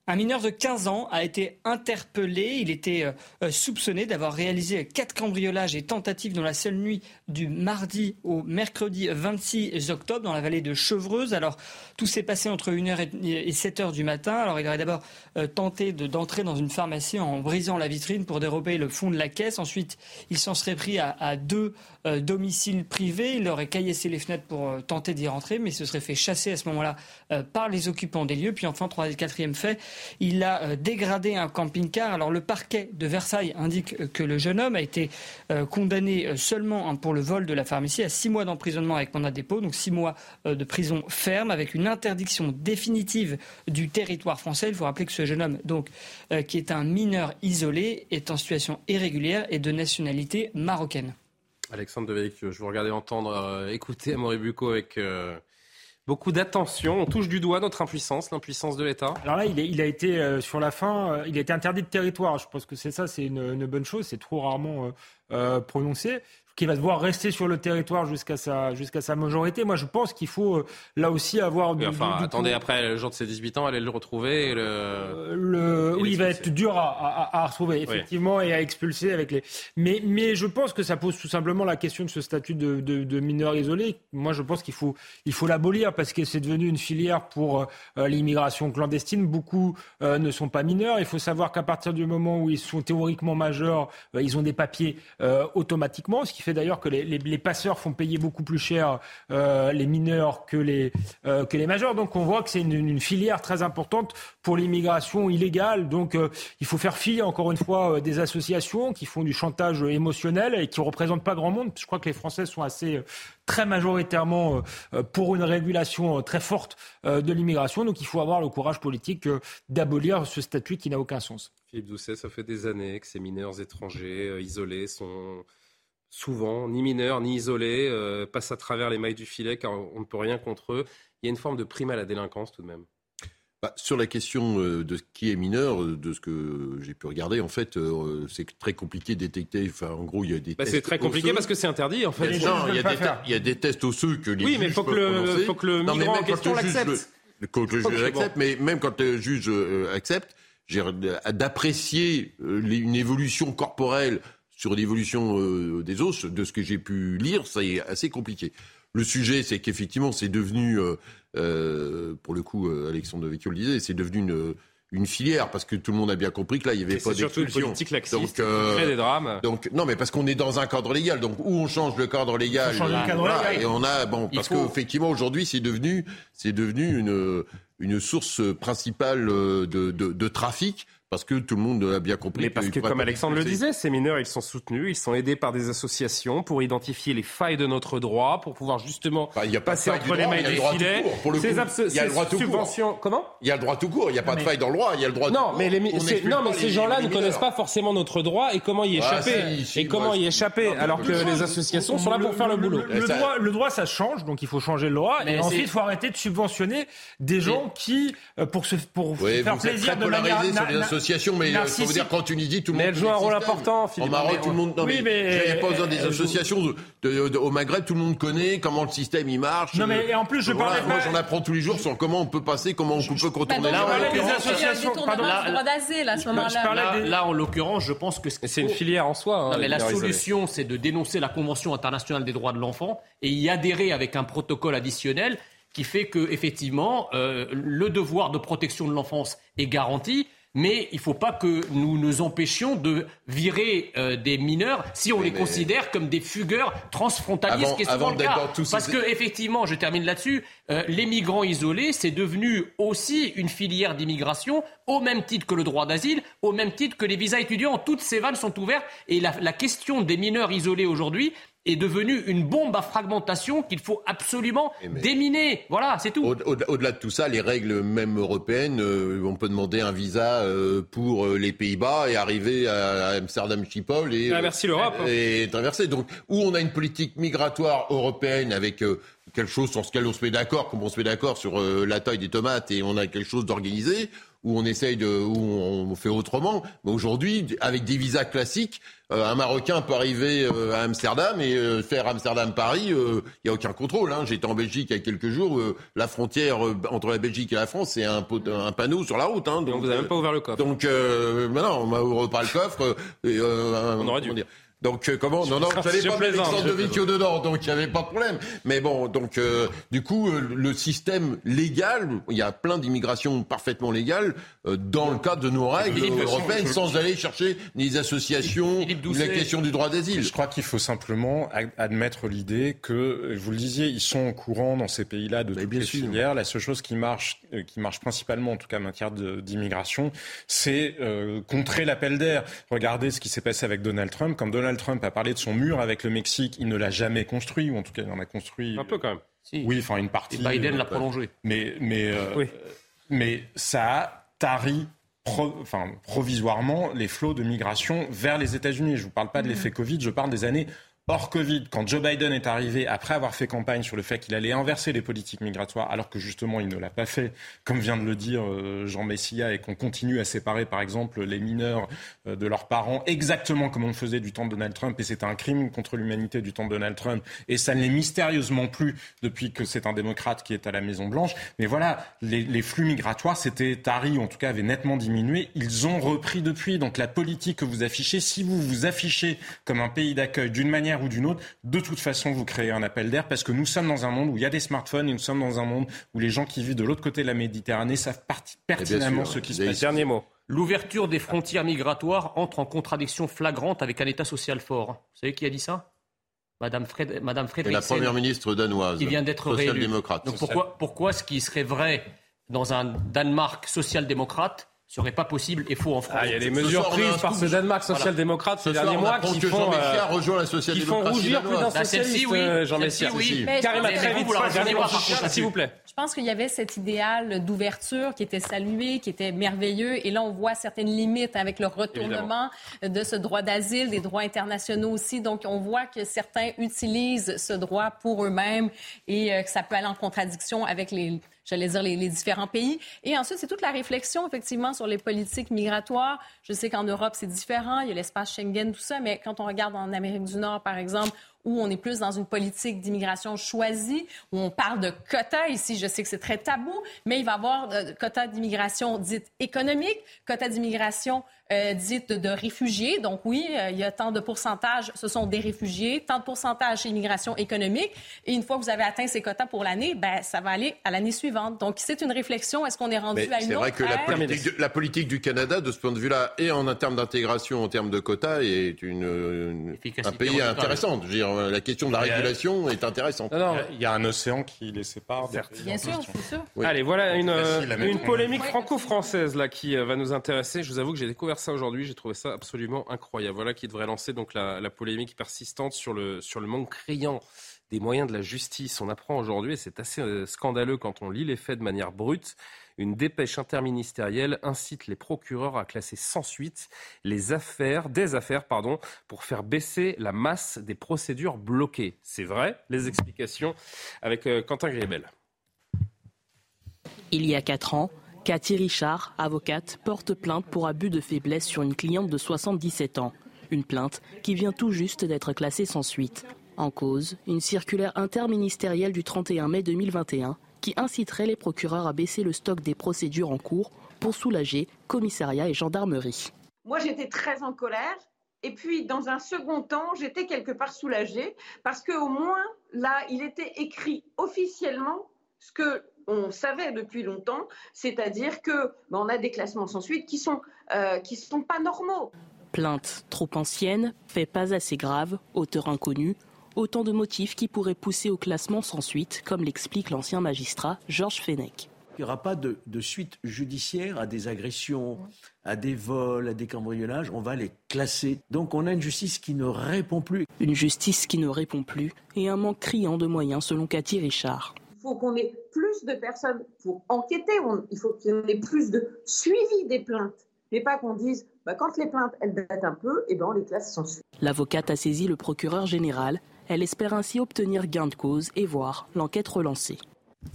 Un mineur de 15 ans a été interpellé. Il était euh, soupçonné d'avoir réalisé quatre cambriolages et tentatives dans la seule nuit du mardi au mercredi 26 octobre dans la vallée de Chevreuse. Alors, tout s'est passé entre 1h et 7h du matin. Alors, il aurait d'abord euh, tenté d'entrer dans une pharmacie en brisant la vitrine pour dérober le fond de la caisse. Ensuite, il s'en serait pris à, deux euh, domiciles privés. Il aurait caillassé les fenêtres pour tenter d'y rentrer, mais se serait fait chasser à ce moment-là par les occupants des lieux. Puis enfin, troisième, quatrième fait, Il a dégradé un camping-car. Alors le parquet de Versailles indique que le jeune homme a été condamné seulement hein, pour le vol de la pharmacie à six mois d'emprisonnement avec mandat dépôt, donc six mois de prison ferme avec une interdiction définitive du territoire français. Il faut rappeler que ce jeune homme, qui est un mineur isolé, est en situation irrégulière et de nationalité marocaine. Alexandre je vous regardais entendre, euh, écouter Amaury Bucco avec euh, beaucoup d'attention. On touche du doigt notre impuissance, l'impuissance de l'État. Alors là, il, a été, euh, sur la fin, il a été interdit de territoire. Je pense que c'est ça, c'est une, bonne chose. C'est trop rarement prononcé qui va devoir rester sur le territoire jusqu'à sa, jusqu'à sa majorité. Moi, je pense qu'il faut euh, là aussi avoir. Du, enfin, attendez, après, le jour de ses 18 ans, aller le retrouver. le... Euh, le... oui, il va être dur à, à, retrouver, effectivement, et à expulser avec les. Mais, mais je pense que ça pose tout simplement la question de ce statut de, de, de mineur isolé. Moi, je pense qu'il faut, il faut l'abolir parce que c'est devenu une filière pour euh, l'immigration clandestine. Beaucoup ne sont pas mineurs. Il faut savoir qu'à partir du moment où ils sont théoriquement majeurs, ils ont des papiers automatiquement, ce qui fait d'ailleurs que les, passeurs font payer beaucoup plus cher euh, les mineurs que les, euh, que les majeurs. Donc on voit que c'est une, filière très importante pour l'immigration illégale. Donc euh, il faut faire fi, encore une fois, des associations qui font du chantage émotionnel et qui ne représentent pas grand monde. Je crois que les Français sont assez très majoritairement pour une régulation très forte de l'immigration. Donc il faut avoir le courage politique d'abolir ce statut qui n'a aucun sens. Philippe Doucet, ça fait des années que ces mineurs étrangers isolés sont souvent, ni mineurs, ni isolés, euh, passent à travers les mailles du filet car on ne peut rien contre eux. Il y a une forme de prime à la délinquance tout de même. Bah, sur la question euh, de qui est mineur, euh, de ce que j'ai pu regarder, en fait, c'est très compliqué de détecter. Enfin, en gros, il y a des bah, C'est très compliqué parce que c'est interdit, en fait. il, y a des tests osseux que les oui, mais il faut, que le, faut que le migrant en question l'accepte. Que le juge accepte, mais même quand le juge accepte, d'apprécier une évolution corporelle sur l'évolution euh, des os, de ce que j'ai pu lire, ça est assez compliqué. Le sujet, c'est qu'effectivement, c'est devenu, euh, euh, pour le coup, Alexandre Vecchio le disait, c'est devenu une, une filière parce que tout le monde a bien compris que là il y avait pas d'expulsion. politique laxiste donc des drames. Donc non mais parce qu'on est dans un cadre légal donc où on change le cadre légal, le cadre légal. et on a bon parce qu'effectivement aujourd'hui c'est devenu c'est devenu une une source principale de, de, de trafic parce que tout le monde a bien compris. Mais parce que, comme Alexandre le disait, ces mineurs, ils sont soutenus, ils sont aidés par des associations pour identifier les failles de notre droit, pour pouvoir justement il y a pas passer de entre les mailles des filets. Pour le coup, il y a le droit tout court. Comment? Il y a le droit tout court. Il n'y a pas de faille dans le droit. Il y a le droit. Non, mais non, mais ces gens-là ne connaissent pas forcément notre droit et comment y ah, échapper. et comment y échapper alors que les associations sont là pour faire le boulot. Le droit, ça change, donc il faut changer le droit. Et ensuite, il faut arrêter de subventionner des gens qui, euh, pour se pour faire plaisir de manière associations, mais faut dire qu'en Tunisie, tout le monde. Mais elle joue un rôle important, Philippe. En Maroc, tout le monde. Non, oui, mais. Il n'y a pas besoin des associations. au Maghreb, tout le monde connaît comment le système il marche. Non, mais en plus, je parlais. Moi, j'en apprends tous les jours sur comment on peut passer, comment on peut contourner là. associations. En l'occurrence, je pense que. C'est une filière en soi. Hein, mais la solution, c'est de dénoncer la Convention internationale des droits de l'enfant et y adhérer avec un protocole additionnel qui fait que effectivement euh, le devoir de protection de l'enfance est garanti mais il ne faut pas que nous nous empêchions de virer euh, des mineurs si on les considère comme des fugueurs transfrontaliers, ce qui est souvent le cas. Parce que effectivement, je termine là-dessus, euh, les migrants isolés, c'est devenu aussi une filière d'immigration au même titre que le droit d'asile, au même titre que les visas étudiants. Toutes ces vannes sont ouvertes et la, la question des mineurs isolés aujourd'hui, est devenue une bombe à fragmentation qu'il faut absolument déminer. Voilà, c'est tout. Au-delà de tout ça, les règles même européennes, euh, on peut demander un visa euh, pour euh, les Pays-Bas et arriver à Amsterdam Schiphol et traverser l'Europe. Et traverser. Donc, où on a une politique migratoire européenne avec quelque chose sur ce on se met d'accord, comme on se met d'accord sur la taille des tomates et on a quelque chose d'organisé, où on essaye de, où on fait autrement. Mais aujourd'hui, avec des visas classiques, euh, un Marocain peut arriver euh, à Amsterdam et euh, faire Amsterdam-Paris, il n'y a aucun contrôle. Hein. J'étais en Belgique il y a quelques jours, la frontière entre la Belgique et la France, c'est un, un, panneau sur la route. Hein. donc, vous n'avez même pas ouvert le coffre. Donc, maintenant, on m'a ouvert pas le coffre. on aurait dû. Donc euh, comment Non, non, [laughs] je n'avais pas Alexandre de Vecchio dedans, donc il n'y avait pas de problème. Mais bon, donc euh, du coup, euh, le système légal, il y a plein d'immigrations parfaitement légales dans le cadre de nos règles européennes, sans aller chercher les associations, ou la question du droit d'asile. Je crois qu'il faut simplement admettre l'idée que, vous le disiez, ils sont au courant dans ces pays-là de toutes les filières. La seule chose qui marche, qui marche principalement, en tout cas en matière d'immigration, c'est contrer l'appel d'air. Regardez ce qui s'est passé avec Donald Trump. Comme Donald Trump a parlé de son mur avec le Mexique, il ne l'a jamais construit, ou en tout cas il en a construit. Un peu quand même. Oui, enfin une partie. Et Biden l'a prolongé. Mais, mais, euh, mais ça a tari enfin, provisoirement les flots de migration vers les États-Unis. Je ne vous parle pas de l'effet Covid, je parle des années Hors Covid, quand Joe Biden est arrivé, après avoir fait campagne sur le fait qu'il allait inverser les politiques migratoires, alors que justement il ne l'a pas fait, comme vient de le dire euh, Jean Messia, et qu'on continue à séparer par exemple les mineurs euh, de leurs parents, exactement comme on le faisait du temps de Donald Trump, et c'est un crime contre l'humanité du temps de Donald Trump, et ça ne l'est mystérieusement plus depuis que c'est un démocrate qui est à la Maison Blanche. Mais voilà, les, flux migratoires s'étaient taris, ou en tout cas avaient nettement diminué. Ils ont repris depuis. Donc la politique que vous affichez, si vous vous affichez comme un pays d'accueil d'une manière ou d'une autre, de toute façon, vous créez un appel d'air parce que nous sommes dans un monde où il y a des smartphones et nous sommes dans un monde où les gens qui vivent de l'autre côté de la Méditerranée savent pertinemment ce qui se passe. Dernier mot. L'ouverture des frontières migratoires entre en contradiction flagrante avec un État social fort. Vous savez qui a dit ça? Madame, Fred... Madame la première ministre danoise. Qui vient d'être réélue. Donc pourquoi, pourquoi ce qui serait vrai dans un Danemark social-démocrate serait pas possible et faux en France. Ah, il y a des mesures prises par ce Danemark social-démocrate ces derniers mois qui font, euh, rejoint la qui font rougir plus d'un socialiste, oui. Euh, Jean Messia. Oui. Karim, très vite, s'il vous plaît. Je pense qu'il y avait cet idéal d'ouverture qui était salué, qui était merveilleux. Et là, on voit certaines limites avec le retournement de ce droit d'asile, des droits internationaux aussi. Donc, on voit que certains utilisent ce droit pour eux-mêmes et euh, que ça peut aller en contradiction avec les, j'allais dire, les, les, différents pays. Et ensuite, c'est toute la réflexion, effectivement, sur les politiques migratoires. Je sais qu'en Europe, c'est différent. Il y a l'espace Schengen, tout ça. Mais quand on regarde en Amérique du Nord, par exemple, où on est plus dans une politique d'immigration choisie, où on parle de quotas. Ici, je sais que c'est très tabou, mais il va y avoir de quotas d'immigration dite économique, quotas d'immigration euh, dite de, réfugiés. Donc oui, euh, il y a tant de pourcentage, ce sont des réfugiés, tant de pourcentage chez immigration économique. Et une fois que vous avez atteint ces quotas pour l'année, ben, ça va aller à l'année suivante. Donc c'est une réflexion. Est-ce qu'on est rendu à une C'est vrai que la politique, la politique, du Canada, de ce point de vue-là, et en termes d'intégration, en termes de quotas, est une, un pays intéressant. Je veux dire, la question de la régulation est intéressante. il y a un océan qui les sépare. Bien sûr, c'est sûr. Allez, voilà une, une polémique franco-française là qui euh, va nous intéresser. Je vous avoue que j'ai découvert ça aujourd'hui. J'ai trouvé ça absolument incroyable. Voilà qui devrait lancer donc la, polémique persistante sur le, sur le manque criant des moyens de la justice. On apprend aujourd'hui, et c'est assez euh, scandaleux quand on lit les faits de manière brute, une dépêche interministérielle incite les procureurs à classer sans suite les affaires, des affaires, pardon, pour faire baisser la masse des procédures bloquées. C'est vrai, les explications avec euh, Quentin Griebel. Il y a quatre ans, Cathy Richard, avocate, porte plainte pour abus de faiblesse sur une cliente de 77 ans. Une plainte qui vient tout juste d'être classée sans suite. En cause, une circulaire interministérielle du 31 mai 2021 qui inciterait les procureurs à baisser le stock des procédures en cours pour soulager commissariat et gendarmerie. Moi, j'étais très en colère. Et puis, dans un second temps, j'étais quelque part soulagée parce qu'au moins, là, il était écrit officiellement ce que on savait depuis longtemps, c'est-à-dire que ben, on a des classements sans suite qui sont euh, qui sont pas normaux. Plainte trop ancienne, fait pas assez grave, auteur inconnu, autant de motifs qui pourraient pousser au classement sans suite, comme l'explique l'ancien magistrat Georges Fenech. Il n'y aura pas de, de, suite judiciaire à des agressions, à des vols, à des cambriolages. On va les classer. Donc on a une justice qui ne répond plus. Une justice qui ne répond plus et un manque criant de moyens selon Cathy Richard faut qu'on ait plus de personnes pour enquêter, il faut y ait plus de suivi des plaintes, mais pas qu'on dise bah, quand les plaintes elles datent un peu, et eh ben on les classe sans suite. L'avocate a saisi le procureur général. Elle espère ainsi obtenir gain de cause et voir l'enquête relancée.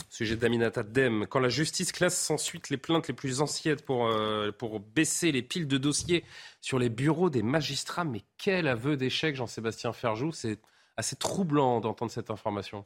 Sujet d'Aminata Dem. Quand la justice classe sans suite les plaintes les plus anciennes pour, euh, pour baisser les piles de dossiers sur les bureaux des magistrats, mais quel aveu d'échec, Jean-Sébastien Ferjou. C'est assez troublant d'entendre cette information.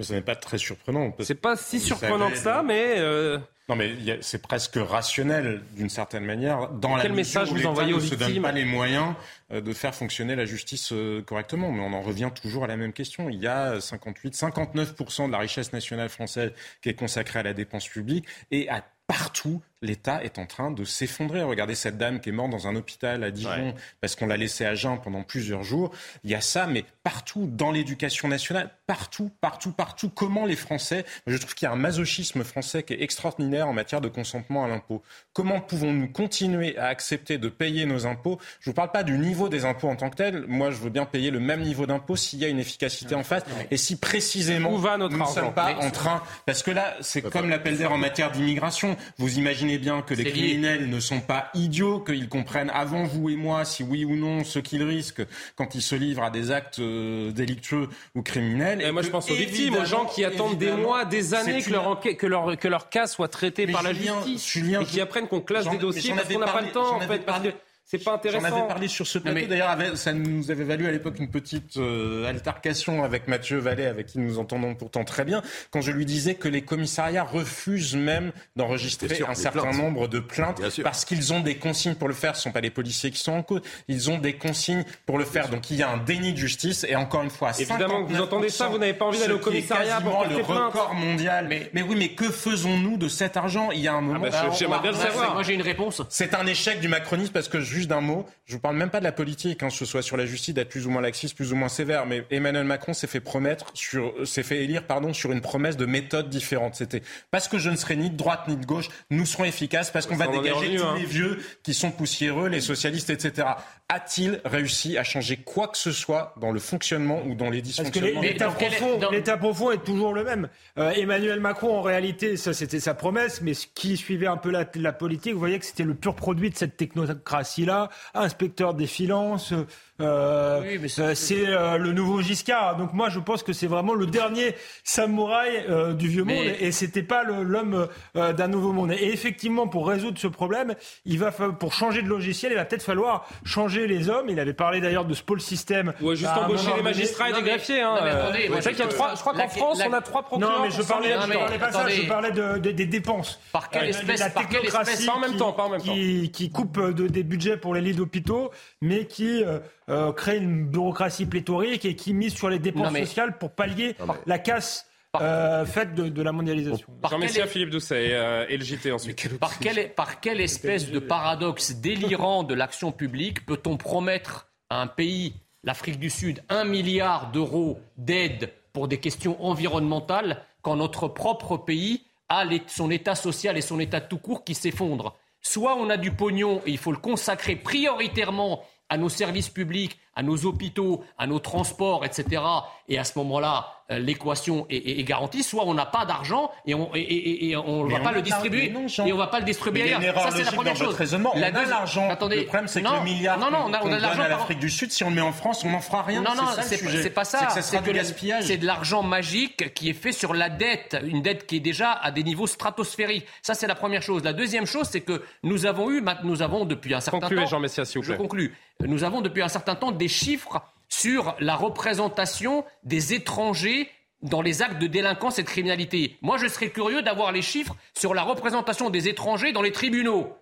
Mais ce n'est pas très surprenant. C'est pas si surprenant que ça, mais. Euh, non, mais c'est presque rationnel d'une certaine manière. Dans Quel la message vous envoyez aux ne se donne victimes pas les moyens euh, de faire fonctionner la justice euh, correctement. Mais on en revient toujours à la même question. Il y a 58, 59% de la richesse nationale française qui est consacrée à la dépense publique et à partout, l'État est en train de s'effondrer. Regardez cette dame qui est morte dans un hôpital à Dijon parce qu'on l'a laissée à jeun pendant plusieurs jours. Il y a ça, mais partout dans l'éducation nationale, partout, partout, partout. Comment les Français, je trouve qu'il y a un masochisme français qui est extraordinaire en matière de consentement à l'impôt. Comment pouvons-nous continuer à accepter de payer nos impôts? Je ne vous parle pas du niveau des impôts en tant que tel. Moi, je veux bien payer le même niveau d'impôt s'il y a une efficacité en face et si précisément Où va notre nous ne sommes pas en train, parce que là, c'est comme l'appel d'air en matière d'immigration. Vous imaginez bien que les lié. criminels ne sont pas idiots, qu'ils comprennent avant vous et moi si oui ou non ce qu'ils risquent quand ils se livrent à des actes euh, délictueux ou criminels. Et moi, que, je pense aux victimes, aux gens qui attendent des mois, des années que leur, enquête- que leur, que leur cas soit traité Mais par la justice. Julien, et qui apprennent qu'on classe des dossiers parce qu'on n'a pas le temps, en fait. Parce parlé- que c'est pas J'en intéressant. avais parlé sur ce plateau. D'ailleurs, ça nous avait valu à l'époque une petite euh, altercation avec Mathieu Vallée, avec qui nous entendons pourtant très bien, quand je lui disais que les commissariats refusent même d'enregistrer un certain plaintes. nombre de plaintes parce qu'ils ont des consignes pour le faire. Ce ne sont pas les policiers qui sont en cause. Ils ont des consignes pour le faire. Donc il y a un déni de justice. Et encore une fois, Évidemment, vous 59%, entendez ça, vous n'avez pas envie d'aller au commissariat pour le record mondial. Mais, oui, mais que faisons-nous de cet argent? Il y a un moment. bah, j'aimerais bien le va- savoir. Moi, j'ai une réponse. c'est un échec du macronisme parce que juste d'un mot, je vous parle même pas de la politique, hein, que ce soit sur la justice d'être plus ou moins laxiste, plus ou moins sévère, mais Emmanuel Macron s'est fait promettre sur, s'est fait élire pardon sur une promesse de méthode différente. C'était parce que je ne serai ni de droite ni de gauche, nous serons efficaces parce qu'on va dégager tous hein. les vieux qui sont poussiéreux, les socialistes, etc. A-t-il réussi à changer quoi que ce soit dans le fonctionnement ou dans les dysfonctionnements l'état profond, dans- l'état profond est toujours le même. Euh, Emmanuel Macron, en réalité, ça c'était sa promesse, mais ce qui suivait un peu la, la politique, vous voyez que c'était le pur produit de cette technocratie-là, inspecteur des finances. Euh, Oui, mais euh, c'est euh, le nouveau Giscard. Donc moi, je pense que c'est vraiment le dernier samouraï euh, du vieux Mais- monde, et c'était pas le- l'homme euh, d'un nouveau monde. Et effectivement, pour résoudre ce problème, il va pour changer de logiciel, il va peut-être falloir changer les hommes. Il avait parlé d'ailleurs de ce pôle système. Ou juste à un embaucher les magistrats et Non, des mais- greffiers. Hein. non, mais Euh, attendez, moi, je- qu'il y a trois- je crois qu'en France, la- on a trois procureurs. Non, mais je pour 100 parlais, 000 je mais parlais pas ça, je parlais de, de- des dépenses. Par quelle Euh, espèce- la par quelle technocratie en même qui- temps, pas en même temps. qui, qui coupe euh, de- des budgets pour les lits d'hôpitaux, mais qui euh, crée une bureaucratie pléthorique et qui mise sur les dépenses mais- sociales pour pallier mais- la casse euh, faite de, de la mondialisation. Par Jean quelle- Messia, Philippe Doucet et, euh, et le JT ensuite. Par quelle, par quelle espèce de paradoxe délirant de l'action publique peut-on promettre à un pays, l'Afrique du Sud, un milliard d'euros d'aide pour des questions environnementales quand notre propre pays a les- son état social et son état tout court qui s'effondre? Soit on a du pognon et il faut le consacrer prioritairement à nos services publics, à nos hôpitaux, à nos transports, etc. Et à ce moment-là, euh, l'équation est, est- est garantie. Soit on n'a pas d'argent et on et, et- et on Mais va on pas a le distribuer non, et on va pas le distribuer Mais il y a une ailleurs. erreur Ça c'est la première dans chose. votre raisonnement. La on a l'argent. Attendez, le problème, c'est que non, le milliard non, non, on a, qu'on on a de donne l'argent à l'Afrique du Sud, si on le met en France, on n'en fera rien. non, non, ça, le c'est sujet. c'est pas C'est ça. que ça sera C'est que gaspillage. C'est de l'argent magique qui est fait sur la dette, une dette qui est déjà à des niveaux stratosphériques. Ça, c'est la première chose. La deuxième chose, c'est que nous avons eu, nous avons depuis un certain Concluez, temps. Jean Messia, s'il vous Je plaît. conclus. Nous avons depuis un certain temps des chiffres sur la représentation des étrangers dans les actes de délinquance et de criminalité. Moi, je serais curieux d'avoir les chiffres sur la représentation des étrangers dans les tribunaux.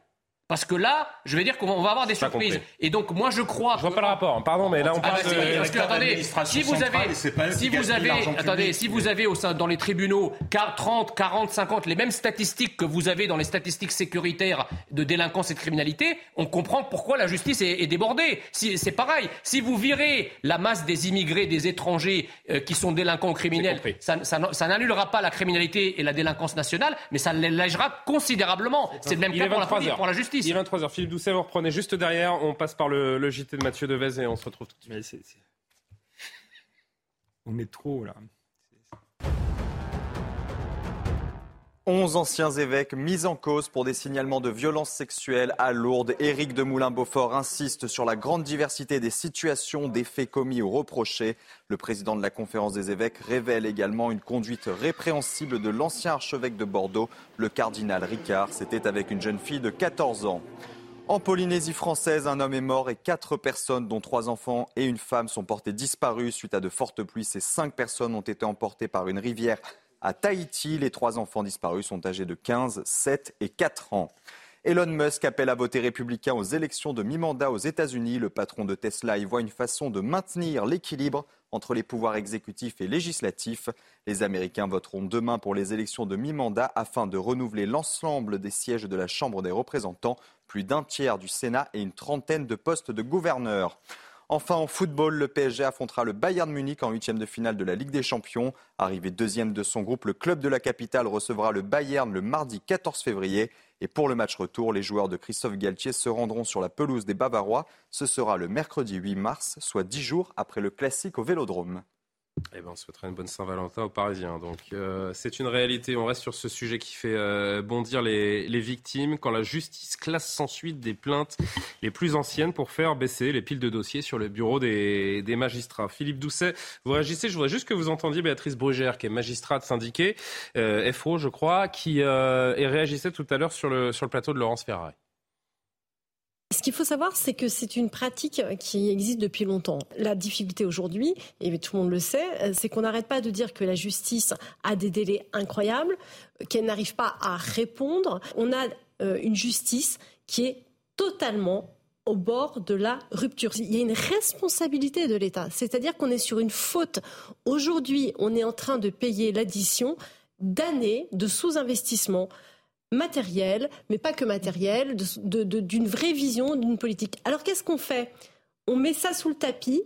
Parce que là, je vais dire qu'on va avoir des surprises. Et donc, moi, je crois. Je vois pas le rapport. Pardon, mais là, on Ah parle bah de. si, parce que, attendez, si vous avez, si vous avez, attendez, public. si vous avez au sein, dans les tribunaux 40, 30, 40, 50, les mêmes statistiques que vous avez dans les statistiques sécuritaires de délinquance et de criminalité, on comprend pourquoi la justice est, est débordée. Si, c'est pareil. Si vous virez la masse des immigrés, des étrangers euh, qui sont délinquants ou criminels, ça, ça, ça n'annulera pas la criminalité et la délinquance nationale, mais ça l'allégera considérablement. C'est le même cas pour la, 23 heures. pour la justice. Il est 23h. Philippe Doucet, vous reprenez juste derrière. On passe par le, le JT de Mathieu Devez et on se retrouve tout de suite. On met trop là. 11 anciens évêques mis en cause pour des signalements de violences sexuelles à Lourdes. Éric de Moulin-Beaufort insiste sur la grande diversité des situations, des faits commis ou reprochés. Le président de la conférence des évêques révèle également une conduite répréhensible de l'ancien archevêque de Bordeaux, le cardinal Ricard. C'était avec une jeune fille de 14 ans. En Polynésie française, un homme est mort et quatre personnes, dont trois enfants et une femme, sont portées disparues suite à de fortes pluies. Ces cinq personnes ont été emportées par une rivière à Tahiti. Les trois enfants disparus sont âgés de 15, 7 et 4 ans. Elon Musk appelle à voter républicain aux élections de mi-mandat aux États-Unis. Le patron de Tesla y voit une façon de maintenir l'équilibre entre les pouvoirs exécutifs et législatifs. Les Américains voteront demain pour les élections de mi-mandat afin de renouveler l'ensemble des sièges de la Chambre des représentants, plus d'un tiers du Sénat et une trentaine de postes de gouverneurs. Enfin, en football, le PSG affrontera le Bayern Munich en huitième de finale de la Ligue des Champions. Arrivé deuxième de son groupe, le club de la capitale recevra le Bayern le mardi 14 février. Et pour le match retour, les joueurs de Christophe Galtier se rendront sur la pelouse des Bavarois. Ce sera le mercredi 8 mars, soit dix jours après le classique au Vélodrome. Eh ben, on souhaiterait une bonne Saint-Valentin aux Parisiens. Donc, euh, c'est une réalité. On reste sur ce sujet qui fait euh, bondir les, victimes quand la justice classe sans suite des plaintes les plus anciennes pour faire baisser les piles de dossiers sur le bureau des, magistrats. Philippe Doucet, vous réagissez. Je voudrais juste que vous entendiez Béatrice Brugère, qui est magistrate syndiquée, euh, FO, je crois, qui réagissait tout à l'heure sur le, sur le plateau de Laurence Ferrari. Ce qu'il faut savoir, c'est que c'est une pratique qui existe depuis longtemps. La difficulté aujourd'hui, et tout le monde le sait, c'est qu'on n'arrête pas de dire que la justice a des délais incroyables, qu'elle n'arrive pas à répondre. On a euh, une justice qui est totalement au bord de la rupture. Il y a une responsabilité de l'État, c'est-à-dire qu'on est sur une faute. Aujourd'hui, on est en train de payer l'addition d'années de sous-investissement matériel, mais pas que matériel, d'une vraie vision d'une politique. Alors qu'est-ce qu'on fait? On met ça sous le tapis?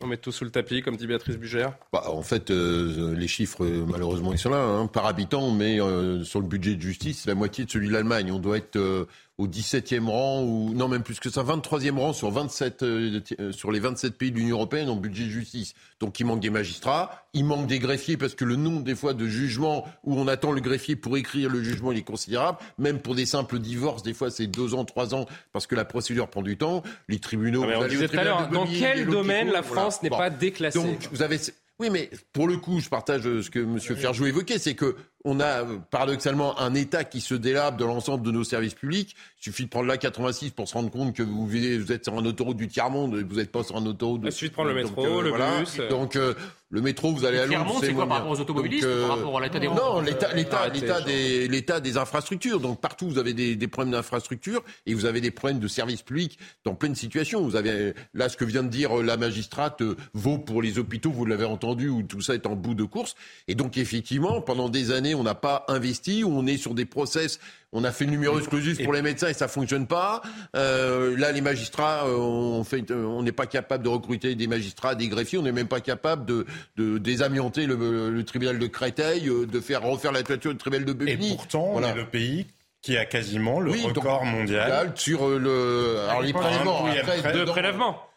On met tout sous le tapis, comme dit Béatrice Bugère? Bah, En fait, euh, les chiffres, malheureusement, ils sont là. Hein. Par habitant, mais euh, sur le budget de justice, la moitié de celui de l'Allemagne. On doit être euh, au 17e rang, ou non, même plus que ça, 23e rang sur, 27, euh, euh, sur les 27 pays de l'Union européenne en budget de justice. Donc il manque des magistrats, il manque des greffiers, parce que le nombre des fois de jugements où on attend le greffier pour écrire le jugement, il est considérable. Même pour des simples divorces, des fois c'est deux ans, trois ans, parce que la procédure prend du temps. Les tribunaux... Ah, on disait tout à l'heure, dans quel domaine la France n'est pas déclassée Donc vous avez... Oui, mais pour le coup, je partage ce que M. Ferjou évoquait, c'est que on a paradoxalement un État qui se délabre de l'ensemble de nos services publics. Il suffit de prendre la 86 pour se rendre compte que vous, vous êtes sur un autoroute du tiers-monde et vous n'êtes pas sur un autoroute. Il suffit de prendre le métro, euh, le bus. Donc euh, le métro, vous allez à Londres. c'est quoi par rapport aux automobilistes par euh, rapport à l'état des Non, l'état, l'état, l'état des, infrastructures. Donc partout, vous avez des, des problèmes d'infrastructures et vous avez des problèmes de services publics dans plein de situations. Vous avez là ce que vient de dire la magistrate vaut pour les hôpitaux, vous l'avez entendu, où tout ça est en bout de course. Et donc effectivement, pendant des années, on n'a pas investi, où on est sur des process on a fait le numéro exclusif pour les médecins et ça fonctionne pas. Euh, là, les magistrats, euh, on fait, euh, on n'est pas capable de recruter des magistrats, des greffiers. On n'est même pas capable de, de désamianter le, tribunal de Créteil, de faire refaire la toiture du tribunal de Bobigny. Et pourtant, on est le pays qui a quasiment le record mondial sur le. Alors les prélèvements, de prélèvements.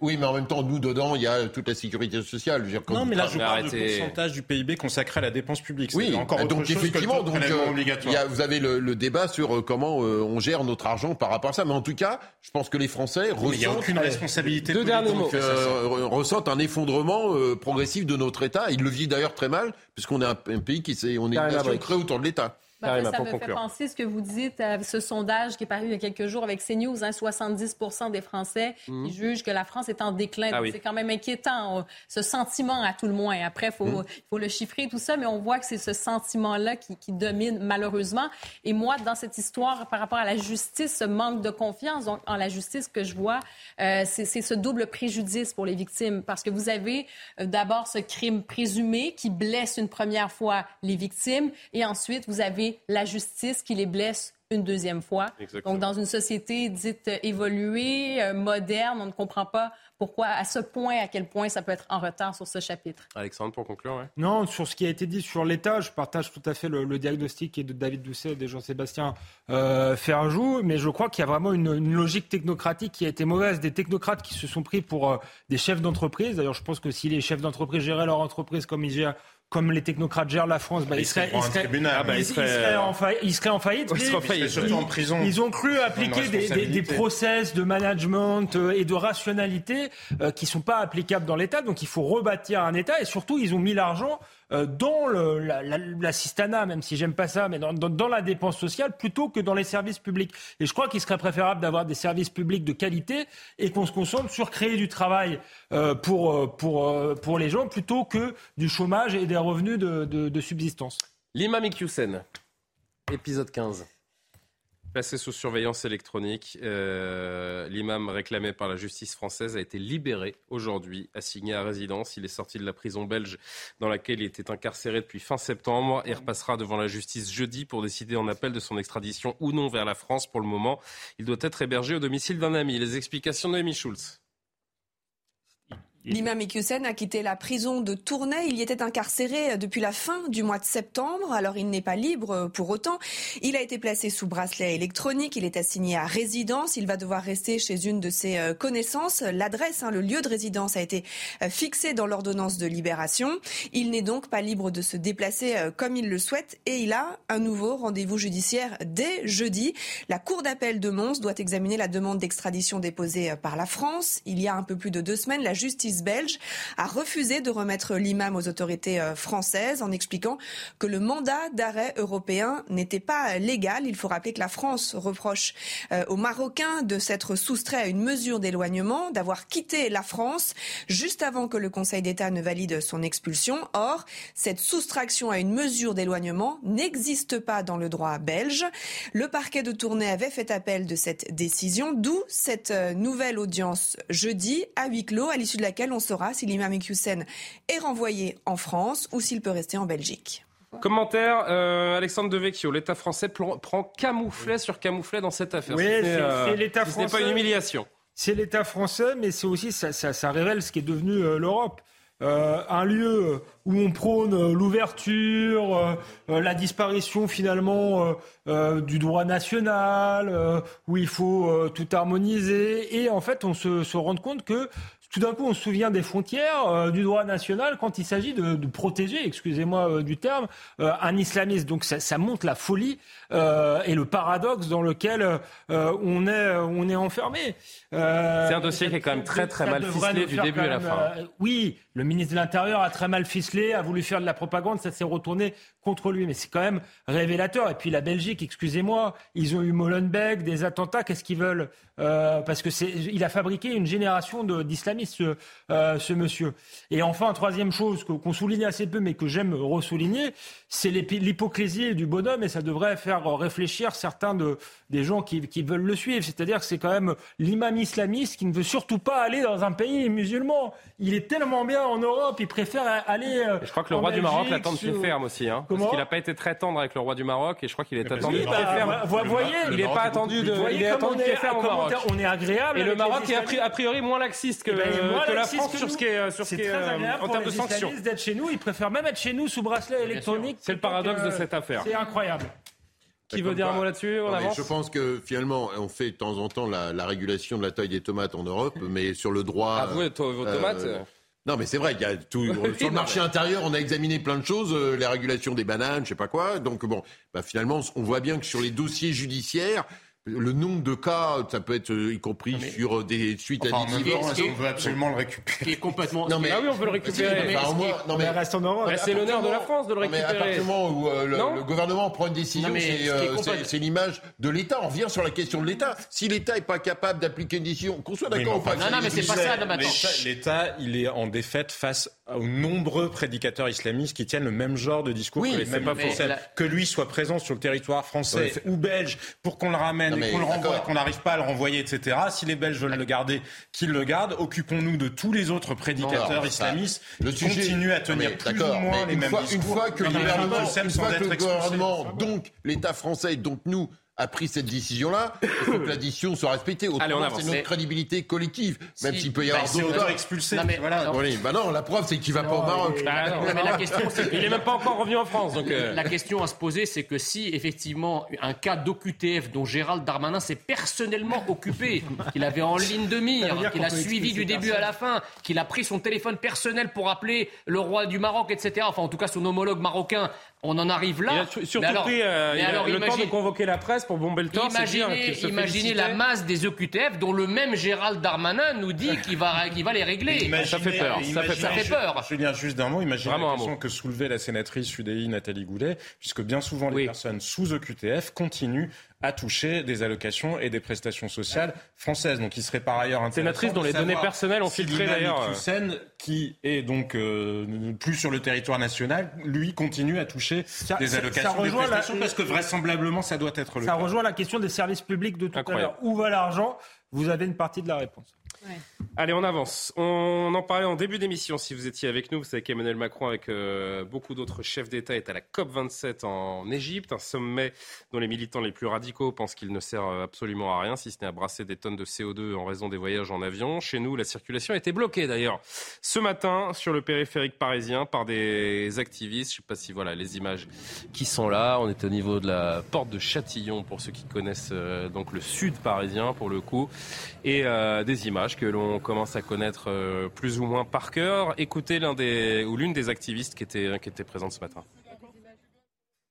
Oui, mais en même temps, nous, dedans, il y a toute la sécurité sociale. Je dire, non, mais là, je parle de pourcentage du PIB consacré à la dépense publique. Oui, encore donc autre effectivement, donc, euh, y a, vous avez le, le, débat sur euh, comment euh, on gère notre argent par rapport à ça. Mais en tout cas, je pense que les Français ressentent... Il n'y a aucune responsabilité Deux derniers mots. ressentent un effondrement progressif de notre État. Ils le vivent d'ailleurs très mal, puisqu'on est un, pays qui s'est... On est une nation créée autour de l'État. Bah, ça me fait penser ce que vous dites, à ce sondage qui est paru il y a quelques jours avec CNews, hein, 70% des Français qui mhm. jugent que la France est en déclin. Ah c'est quand même inquiétant, ce sentiment à tout le moins. Après, il faut, mhm. faut, le chiffrer, tout ça, mais on voit que c'est ce sentiment-là qui, qui, domine malheureusement. Et moi, dans cette histoire, par rapport à la justice, ce manque de confiance donc, en la justice que je vois, euh, c'est ce double préjudice pour les victimes. Parce que vous avez euh, d'abord ce crime présumé qui blesse une première fois les victimes, et ensuite vous avez la justice qui les blesse une deuxième fois. Donc, dans une société dite évoluée, euh, moderne, on ne comprend pas pourquoi, à ce point, à quel point ça peut être en retard sur ce chapitre. Alexandre, pour conclure. Non, sur ce qui a été dit sur l'État, je partage tout à fait le, diagnostic de David Doucet et de Jean-Sébastien euh, Ferjou, mais je crois qu'il y a vraiment une, logique technocratique qui a été mauvaise. Des technocrates qui se sont pris pour euh, des chefs d'entreprise. D'ailleurs, je pense que si les chefs d'entreprise géraient leur entreprise comme ils gèrent comme les technocrates gèrent la France, bah, ils, seraient, en faillite. Ils seraient en faillite. Surtout en prison. Ils ont cru appliquer des, des, process de management euh, et de rationalité euh, qui sont pas applicables dans l'État. Donc il faut rebâtir un État et surtout ils ont mis l'argent euh, dans le, la, la, même si j'aime pas ça, mais dans, la dépense sociale, plutôt que dans les services publics. Et je crois qu'il serait préférable d'avoir des services publics de qualité et qu'on se concentre sur créer du travail euh, pour, euh, pour, pour les gens, plutôt que du chômage et des revenus de, de, de subsistance. L'imam Iqiyoussen, épisode 15. Placé sous surveillance électronique, euh, l'imam réclamé par la justice française a été libéré aujourd'hui, assigné à résidence. Il est sorti de la prison belge dans laquelle il était incarcéré depuis fin septembre et repassera devant la justice jeudi pour décider en appel de son extradition ou non vers la France. Pour le moment, il doit être hébergé au domicile d'un ami. Les explications de Amy Schulz. L'imam Iqiyoussen a quitté la prison de Tournai. Il y était incarcéré depuis la fin du mois de septembre. Alors il n'est pas libre pour autant. Il a été placé sous bracelet électronique. Il est assigné à résidence. Il va devoir rester chez une de ses euh, connaissances. L'adresse, hein, le lieu de résidence a été euh, fixé dans l'ordonnance de libération. Il n'est donc pas libre de se déplacer euh, comme il le souhaite et il a un nouveau rendez-vous judiciaire dès jeudi. La Cour d'appel de Mons doit examiner la demande d'extradition déposée par la France. Il y a un peu plus de deux semaines, la justice belge a refusé de remettre l'imam aux autorités euh, françaises en expliquant que le mandat d'arrêt européen n'était pas légal. Il faut rappeler que la France reproche euh, aux Marocains de s'être soustrait à une mesure d'éloignement, d'avoir quitté la France juste avant que le Conseil d'État ne valide son expulsion. Or, cette soustraction à une mesure d'éloignement n'existe pas dans le droit belge. Le parquet de Tournai avait fait appel de cette décision, d'où cette euh, nouvelle audience jeudi à huis clos, à l'issue de laquelle on saura si l'imam Hussein est renvoyé en France ou s'il peut rester en Belgique. Commentaire, euh, Alexandre Devecchio, l'État français prend camouflet sur camouflet dans cette affaire. Oui, c'est euh, l'État français. Ce n'est pas une humiliation. C'est l'État français, mais c'est aussi, ça, ça, révèle ce qui est devenu euh, l'Europe. un lieu où on prône l'ouverture, la disparition finalement du droit national, où il faut tout harmoniser, et en fait on se, se rend compte que tout d'un coup, on se souvient des frontières euh, du droit national quand il s'agit de, de, protéger, excusez-moi euh, du terme, euh, un islamiste. Donc ça, ça montre la folie et le paradoxe dans lequel on est, on est enfermé. C'est un dossier qui est quand même très très mal ficelé du début à la fin. oui, le ministre de l'Intérieur a très mal ficelé, a voulu faire de la propagande, ça s'est retourné contre lui. Mais c'est quand même révélateur. Et puis la Belgique, excusez-moi, ils ont eu Molenbeek, des attentats, qu'est-ce qu'ils veulent Parce que c'est, il a fabriqué une génération d'islamistes ce, euh, ce monsieur. Et enfin, troisième chose qu'on souligne assez peu, mais que j'aime ressouligner, c'est l'hypocrisie du bonhomme, et ça devrait faire réfléchir certains de, des gens qui veulent le suivre. C'est-à-dire que c'est quand même l'imam islamiste qui ne veut surtout pas aller dans un pays musulman. Il est tellement bien en Europe, il préfère aller. Euh, je crois que le roi du Maroc l'attend de pied ferme aussi. Hein, parce qu'il n'a pas été très tendre avec le roi du Maroc, et je crois qu'il est attendu de pied bah, ferme. Vous voyez, il n'est pas attendu de, il est attendu de pied ferme au Maroc. On est agréable. Et le Maroc est a priori moins laxiste que, la France sur ce qui est, sur ce qui est, euh, en termes de sanctions. d'être chez nous, ils préfèrent même être chez nous sous bracelet électronique. C'est le paradoxe de cette affaire. C'est incroyable. Qui veut dire un mot là-dessus Je pense que finalement, on fait de temps en temps la, régulation de la taille des tomates en Europe, mais sur le droit. Ah, vous, vos tomates euh, non, mais c'est vrai, il y a tout. [laughs] sur le marché intérieur, on a examiné plein de choses, euh, les régulations des bananes, je sais pas quoi. Donc bon, bah, finalement, on voit bien que sur les dossiers judiciaires, le nombre de cas, ça peut être euh, y compris sur euh, des suites à additives. on veut absolument le récupérer Qui est complètement. Non mais ah oui, on veut le récupérer. non mais reste en Europe. c'est l'honneur de la France de le récupérer. Mais à partir du moment où euh, le, gouvernement prend une décision, c'est l'image de l'État. On revient sur la question de l'État. Si l'État est pas capable d'appliquer une décision, qu'on soit d'accord ou pas. Non, non, mais c'est pas ça. L'État, il est en défaite face aux nombreux prédicateurs islamistes qui tiennent le même genre de discours que les mêmes Que lui soit présent sur le territoire français ou belge pour qu'on le ramène qu'on le renvoie, qu'on n'arrive pas à le renvoyer, etc. Si les Belges veulent le garder, qu'ils le gardent. Occupons-nous de tous les autres prédicateurs islamistes qui continuent à tenir plus ou moins les mêmes discours. Une fois que le gouvernement, donc l'État français, donc nous, a pris cette décision-là, il faut que la décision soit respectée. Autrement, c'est notre crédibilité collective, même s'il peut y avoir bah, d'autres expulsés. Non, mais, voilà. bah non, la preuve, c'est qu'il va pas au Maroc. Bah, non, [laughs] mais la question, c'est qu'il est même pas encore revenu en France. Donc euh. La question à se poser, c'est que si effectivement un cas d'OQTF dont Gérald Darmanin s'est personnellement occupé, qu'il avait en ligne de mire, qu'il a suivi du début à la fin, qu'il a pris son téléphone personnel pour appeler le roi du Maroc, etc. Enfin, en tout cas, son homologue marocain On en arrive là. Il a surtout alors, pris euh, il a alors, le temps de convoquer la presse pour bomber le torse. Imaginez, imaginez la masse des OQTF dont le même Gérald Darmanin nous dit qu'il va, [laughs] va les régler. ça fait peur. Ça fait, ça fait peur. Julien, juste d'un mot, imaginez la question que soulevait la sénatrice UDI Nathalie Goulet, puisque bien souvent les personnes sous OQTF continuent à toucher des allocations et des prestations sociales françaises. Donc, il serait par ailleurs intéressant. Sénatrice dont les données personnelles ont filtré d'ailleurs. Toussaint, qui est donc euh, plus sur le territoire national, lui continue à toucher des allocations, des prestations, parce que vraisemblablement, ça doit être le ça cas. Ça rejoint la question des services publics de tout à l'heure. Où va l'argent? Vous avez une partie de la réponse. Allez, on avance. On en parlait en début d'émission, si vous étiez avec nous. Vous savez qu'Emmanuel Macron, avec euh, beaucoup d'autres chefs d'État, est à la COP27 en Égypte, un sommet dont les militants les plus radicaux pensent qu'il ne sert euh, absolument à rien, si ce n'est à brasser des tonnes de CO2 en raison des voyages en avion. Chez nous, la circulation été bloquée d'ailleurs ce matin sur le périphérique parisien par des activistes. Je ne sais pas si voilà les images qui sont là. On est au niveau de la porte de Châtillon pour ceux qui connaissent euh, donc le sud parisien pour le coup, et des images que l'on commence à connaître euh, plus ou moins par cœur. Écoutez l'un des ou l'une des activistes qui était qui était présente ce matin.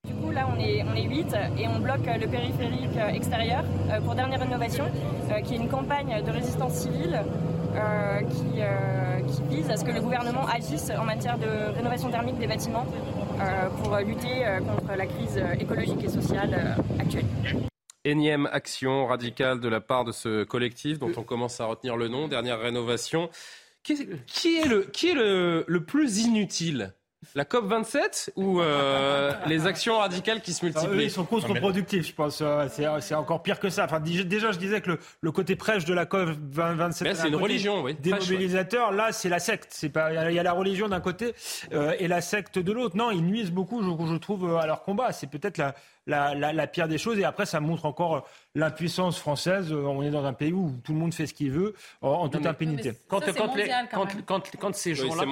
Du coup, là, on est, on est 8 et on bloque le périphérique euh, extérieur euh, pour Dernière Rénovation, qui est une campagne de résistance civile qui, vise à ce que le gouvernement agisse en matière de rénovation thermique des bâtiments pour lutter contre la crise écologique et sociale actuelle énième action radicale de la part de ce collectif dont on commence à retenir le nom, dernière rénovation. Qui est, le, qui est le, le plus inutile? La COP 27 ou euh, [laughs] les actions radicales qui se multiplient Ils sont contre-productifs, je pense. Euh, c'est encore pire que ça. Enfin, déjà, je disais que le, côté prêche de la COP 27, c'est une religion, oui. Démobilisateur, là, c'est la secte. C'est pas, il y, a la religion d'un côté euh, et la secte de l'autre. Non, ils nuisent beaucoup, je, je trouve, à leur combat. C'est peut-être la, la, pire des choses. Et après, ça montre encore l'impuissance française. On est dans un pays où tout le monde fait ce qu'il veut en, toute impunité. Quand, quand, ces gens-là,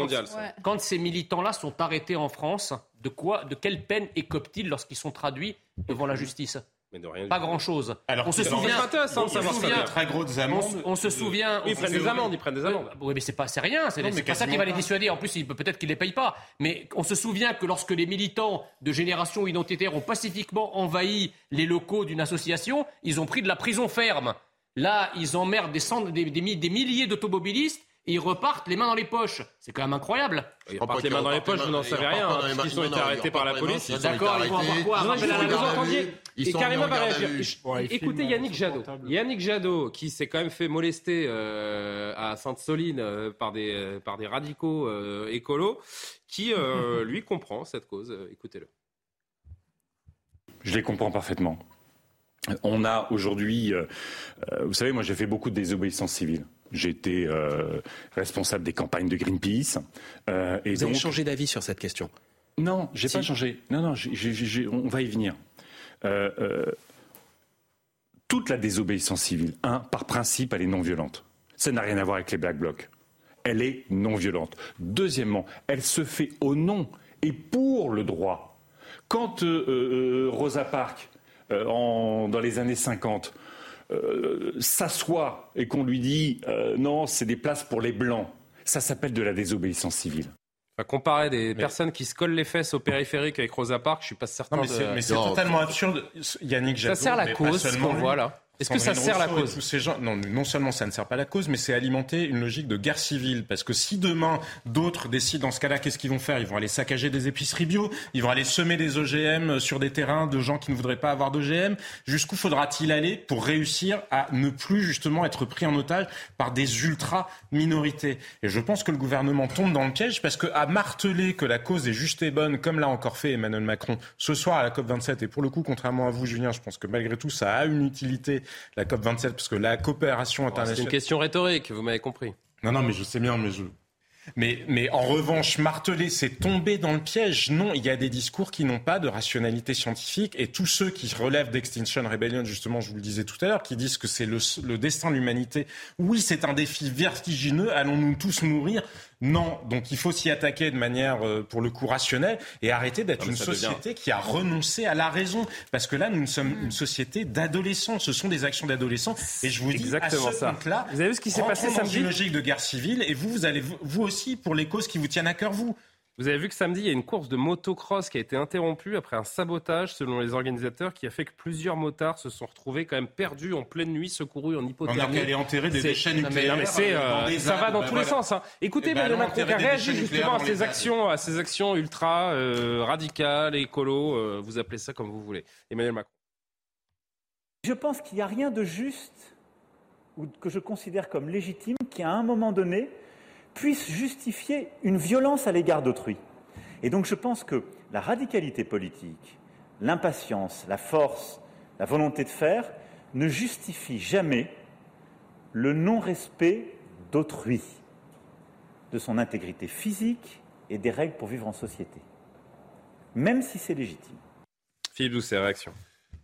quand, ces militants-là sont arrêtés en France, de quoi, de quelle peine écopent-ils lorsqu'ils sont traduits devant la justice? Pas grand chose. Alors, on se souvient. intéressant de savoir ça. Très grosses amendes. On, se souvient. ils prennent des amendes. Ils prennent des amendes. Oui, mais c'est pas, c'est rien. C'est pas ça qui va les dissuader. En plus, peut-être qu'ils les payent pas. Mais on se souvient que lorsque les militants de génération identitaire ont pacifiquement envahi les locaux d'une association, ils ont pris de la prison ferme. Là, ils emmerdent des, des, des milliers d'automobilistes et ils repartent les mains dans les poches. C'est quand même incroyable. Ils repartent les mains dans les poches, vous n'en savez rien, hein, parce qu'ils ont été arrêtés par la police. D'accord, ils vont avoir quoi Vous entendiez et Karima va réagir. Écoutez Yannick Jadot. Yannick Jadot, qui s'est quand même fait molester euh, à Sainte-Soline euh, par, des, euh, par des radicaux écolos, qui, [laughs] lui, comprend cette cause. Écoutez-le. Je les comprends parfaitement. On a aujourd'hui, vous savez, moi j'ai fait beaucoup de désobéissance civile. J'ai été euh, responsable des campagnes de Greenpeace. Euh, et Vous avez changé d'avis sur cette question? Non, j'ai n'ai pas changé. Non, non, on va y venir. Euh, toute la désobéissance civile, un, par principe, elle est non violente. Ça n'a rien à voir avec les Black Blocs. Elle est non violente. Deuxièmement, elle se fait au nom et pour le droit. Quand Rosa Parks, dans les années 50, euh, s'assoit et qu'on lui dit euh, non, c'est des places pour les blancs, ça s'appelle de la désobéissance civile. comparer des personnes qui se collent les fesses au périphérique avec Rosa Parks, je suis pas certain. mais c'est totalement absurde, Yannick Jadot. Ça sert la cause, ce qu'on voit là. Est-ce que ça sert la cause ces gens, non, non seulement ça ne sert pas la cause, mais c'est alimenter une logique de guerre civile. Parce que si demain d'autres décident, dans ce cas-là, qu'est-ce qu'ils vont faire? Ils vont aller saccager des épiceries bio, ils vont aller semer des OGM sur des terrains de gens qui ne voudraient pas avoir d'OGM. Jusqu'où faudra-t-il aller pour réussir à ne plus justement être pris en otage par des ultra minorités Et je pense que le gouvernement tombe dans le piège parce qu'à marteler que la cause est juste et bonne, comme l'a encore fait Emmanuel Macron ce soir à la COP 27, et pour le coup, contrairement à vous, Julien, je pense que malgré tout, ça a une utilité la COP 27 parce que la coopération internationale. C'est une question rhétorique, vous m'avez compris. Non, non, mais je sais bien, mais je. Mais, mais en revanche, marteler, c'est tomber dans le piège. Non, il y a des discours qui n'ont pas de rationalité scientifique. Et tous ceux qui relèvent d'Extinction Rebellion, justement, je vous le disais tout à l'heure, qui disent que c'est le, le destin de l'humanité, oui, c'est un défi vertigineux, allons-nous tous mourir non, donc il faut s'y attaquer de manière, euh, pour le coup, rationnelle et arrêter d'être une société qui a renoncé à la raison. Parce que là, nous sommes une société d'adolescents. Ce sont des actions d'adolescents. Et je vous dis, Exactement à ce là vous avez vu ce qui s'est passé samedi une logique de guerre civile et vous, vous allez vous aussi pour les causes qui vous tiennent à cœur, vous. Vous avez vu que samedi, il y a une course de motocross qui a été interrompue après un sabotage, selon les organisateurs, qui a fait que plusieurs motards se sont retrouvés quand même perdus en pleine nuit, secourus en hypothermie. On a qu'à aller enterrer des C'est- déchets Non, mais- non, mais nucléaires, c'est, euh, ça va dans bah, tous les voilà. sens. hein. Écoutez Eh ben, Emmanuel Macron qui a enterrer des réagi déchets justement nucléaires à ces actions, à ces actions ultra euh, radicales, écolo, euh, vous appelez ça comme vous voulez. Emmanuel Macron. Je pense qu'il n'y a rien de juste ou que je considère comme légitime qui, à un moment donné, puisse justifier une violence à l'égard d'autrui. Et donc je pense que la radicalité politique, l'impatience, la force, la volonté de faire ne justifient jamais le non-respect d'autrui, de son intégrité physique et des règles pour vivre en société, même si c'est légitime. Philippe Doucet, réaction.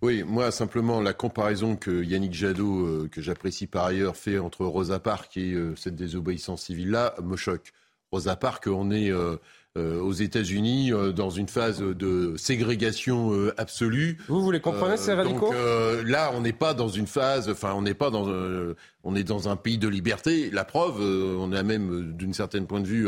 Oui, moi simplement la comparaison que Yannick Jadot, euh, que j'apprécie par ailleurs, fait entre Rosa Parks et euh, cette désobéissance civile-là me choque. Rosa Parks, on est euh, aux États-Unis dans une phase de ségrégation absolue. Vous, vous les comprenez, ces radicaux donc, Là, on n'est pas dans une phase, enfin, on n'est pas dans, on est dans un pays de liberté. La preuve, on a même, d'une certaine point de vue,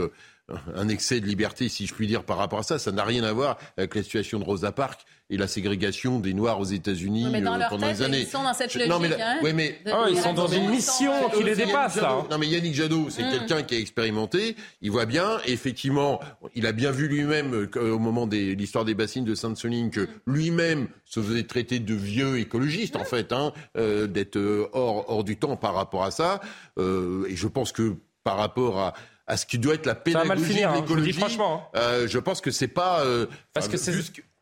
un excès de liberté, si je puis dire, par rapport à ça. Ça n'a rien à voir avec la situation de Rosa Parks et la ségrégation des Noirs aux États-Unis Oui, mais dans euh, leur pendant tête, les années. ils sont dans cette logique, non, mais la- hein, ouais, mais de- Ah, ils sont dans une mission qui les dépasse, là, hein. Non, mais Yannick Jadot, c'est Mm. quelqu'un qui a expérimenté. Il voit bien, effectivement, il a bien vu lui-même euh, qu'au moment de l'histoire des bassines de Sainte-Soline que lui-même se faisait traiter de vieux écologiste, en fait, hein, euh, d'être euh, hors, hors du temps par rapport à ça. Euh, et je pense que par rapport à à ce qui doit être la pédagogie finir, hein, de je l'écologie, franchement, euh, je pense que c'est pas euh, Parce que c'est-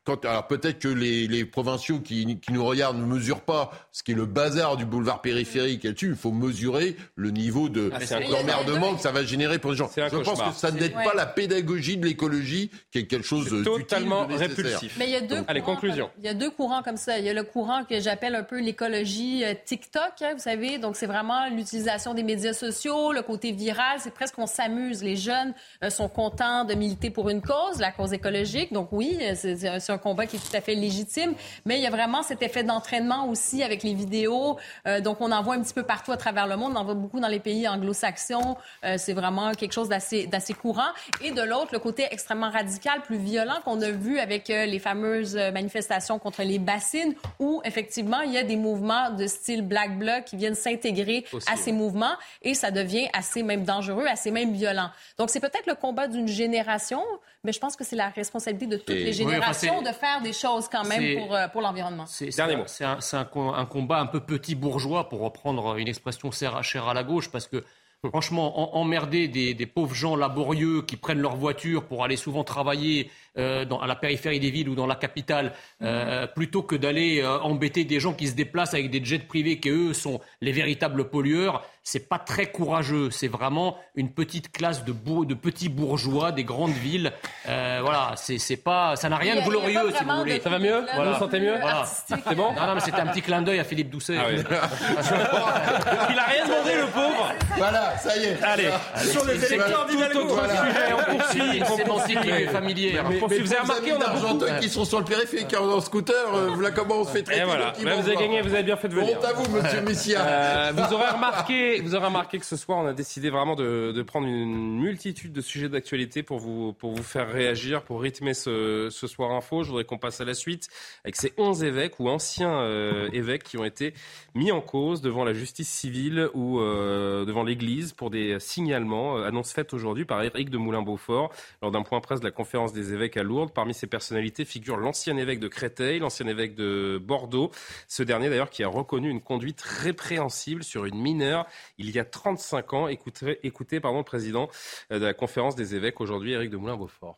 quand, alors peut-être que les, les provinciaux qui, qui nous regardent ne mesurent pas ce qui est le bazar du boulevard périphérique là-dessus. Il faut mesurer le niveau de Ah, un d'emmerdement que ça va générer pour les gens. un Je pense que ça n'aide Ouais. pas la pédagogie de l'écologie, qui est quelque chose d'utile, totalement de nécessaire. répulsif. Mais il y a deux Donc, allez, courants conclusion. comme- il y a deux courants comme ça. Il y a le courant que j'appelle un peu l'écologie euh, TikTok, hein, vous savez. Donc, c'est vraiment l'utilisation des médias sociaux, le côté viral. C'est presque qu'on s'amuse. Les jeunes euh, sont contents de militer pour une cause, la cause écologique. Donc, oui, euh, c'est c'est un- combat qui est tout à fait légitime. Mais il y a vraiment cet effet d'entraînement aussi avec les vidéos. Euh, donc, on en voit un petit peu partout à travers le monde. On en voit beaucoup dans les pays anglo-saxons. Euh, c'est vraiment quelque chose d'assez d'assez courant. Et de l'autre, le côté extrêmement radical, plus violent qu'on a vu avec euh, les fameuses manifestations contre les bassines, où effectivement, il y a des mouvements de style Black Bloc qui viennent s'intégrer Aussi, à ces mouvements et ça devient assez même dangereux, assez même violent. Donc, c'est peut-être le combat d'une génération, mais je pense que c'est la responsabilité de toutes Et- les Oui, de faire des choses quand même pour, euh, pour l'environnement. C'est un, mot. c'est un- c'est un com- un combat un peu petit bourgeois, pour reprendre une expression chère chère à la gauche, parce que franchement, en- emmerder des, des pauvres gens laborieux qui prennent leur voiture pour aller souvent travailler euh, dans, à la périphérie des villes ou dans la capitale, euh, plutôt que d'aller euh, embêter des gens qui se déplacent avec des jets privés qui, eux, sont les véritables pollueurs, c'est pas très courageux. C'est vraiment une petite classe de, bour- de petits bourgeois des grandes villes. Euh, voilà, c'est c'est pas, ça n'a rien de glorieux, si vous voulez. Ça va mieux truc, là, Vous vous sentez mieux Voilà. C'est bon Non, non, mais c'était un petit clin d'œil à Philippe Doucet. Ah oui. [laughs] [laughs] Il a rien demandé, le pauvre Voilà, ça y est. Allez, Sur les électeurs d'Hidalgo. sujet, on poursuit. Une on sémantique familière. Mais- poursuit. Vous avez remarqué, on a d'Argenteuil qui sont sur le périphérique en scooter. euh, voilà comment on se fait traiter. Voilà, vous avez gagné, vous avez bien fait de venir. Honte à vous, monsieur Messia. Euh, vous aurez remarqué, vous aurez remarqué que ce soir, on a décidé vraiment de, de prendre une multitude de sujets d'actualité pour vous, pour vous faire réagir, pour rythmer ce, ce soir info. Je voudrais qu'on passe à la suite avec ces 11 évêques ou anciens euh, évêques qui ont été mis en cause devant la justice civile ou euh, devant l'Église pour des signalements. Euh, annonce faite aujourd'hui par Éric de Moulin-Beaufort lors d'un point presse de la conférence des évêques à Lourdes. Parmi ces personnalités figure l'ancien évêque de Créteil, l'ancien évêque de Bordeaux. Ce dernier d'ailleurs qui a reconnu une conduite répréhensible sur une mineure il y a 35 ans. Écoutez, écoutez pardon, le président euh, de la conférence des évêques aujourd'hui, Éric de Moulin-Beaufort.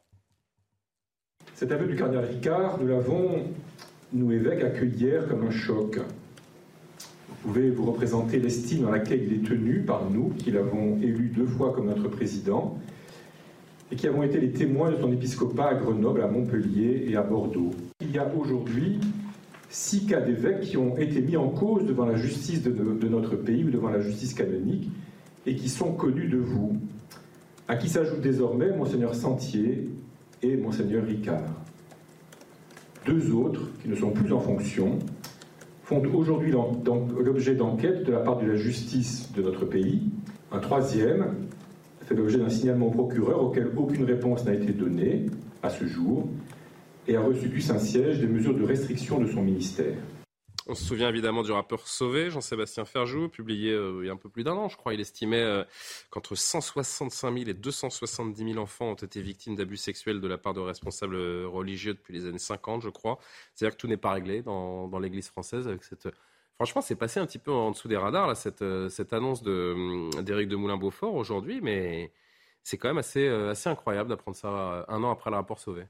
Cet aveu du cardinal Ricard, nous l'avons, nous évêques, accueilli hier comme un choc. Vous pouvez vous représenter l'estime dans laquelle il est tenu par nous, qui l'avons élu deux fois comme notre président, et qui avons été les témoins de son épiscopat à Grenoble, à Montpellier et à Bordeaux. Il y a aujourd'hui six cas d'évêques qui ont été mis en cause devant la justice de, de notre pays ou devant la justice canonique et qui sont connus de vous, à qui s'ajoute désormais Monseigneur Sentier et Monseigneur Ricard. Deux autres, qui ne sont plus en fonction, font aujourd'hui l'objet d'enquêtes de la part de la justice de notre pays. Un troisième, fait l'objet d'un signalement au procureur auquel aucune réponse n'a été donnée à ce jour et a reçu du Saint-Siège des mesures de restriction de son ministère. On se souvient évidemment du rapport Sauvé, Jean-Sébastien Ferjou, publié euh, il y a un peu plus d'un an, je crois. Il estimait euh, qu'entre 165 000 et 270 000 enfants ont été victimes d'abus sexuels de la part de responsables religieux depuis les années 50, je crois. C'est-à-dire que tout n'est pas réglé dans, dans l'Église française avec cette Franchement, c'est passé un petit peu en dessous des radars, cette, euh, cette annonce hum, d'Éric de, Moulin-Beaufort aujourd'hui, mais c'est quand même assez, assez incroyable d'apprendre ça un an après le rapport Sauvé.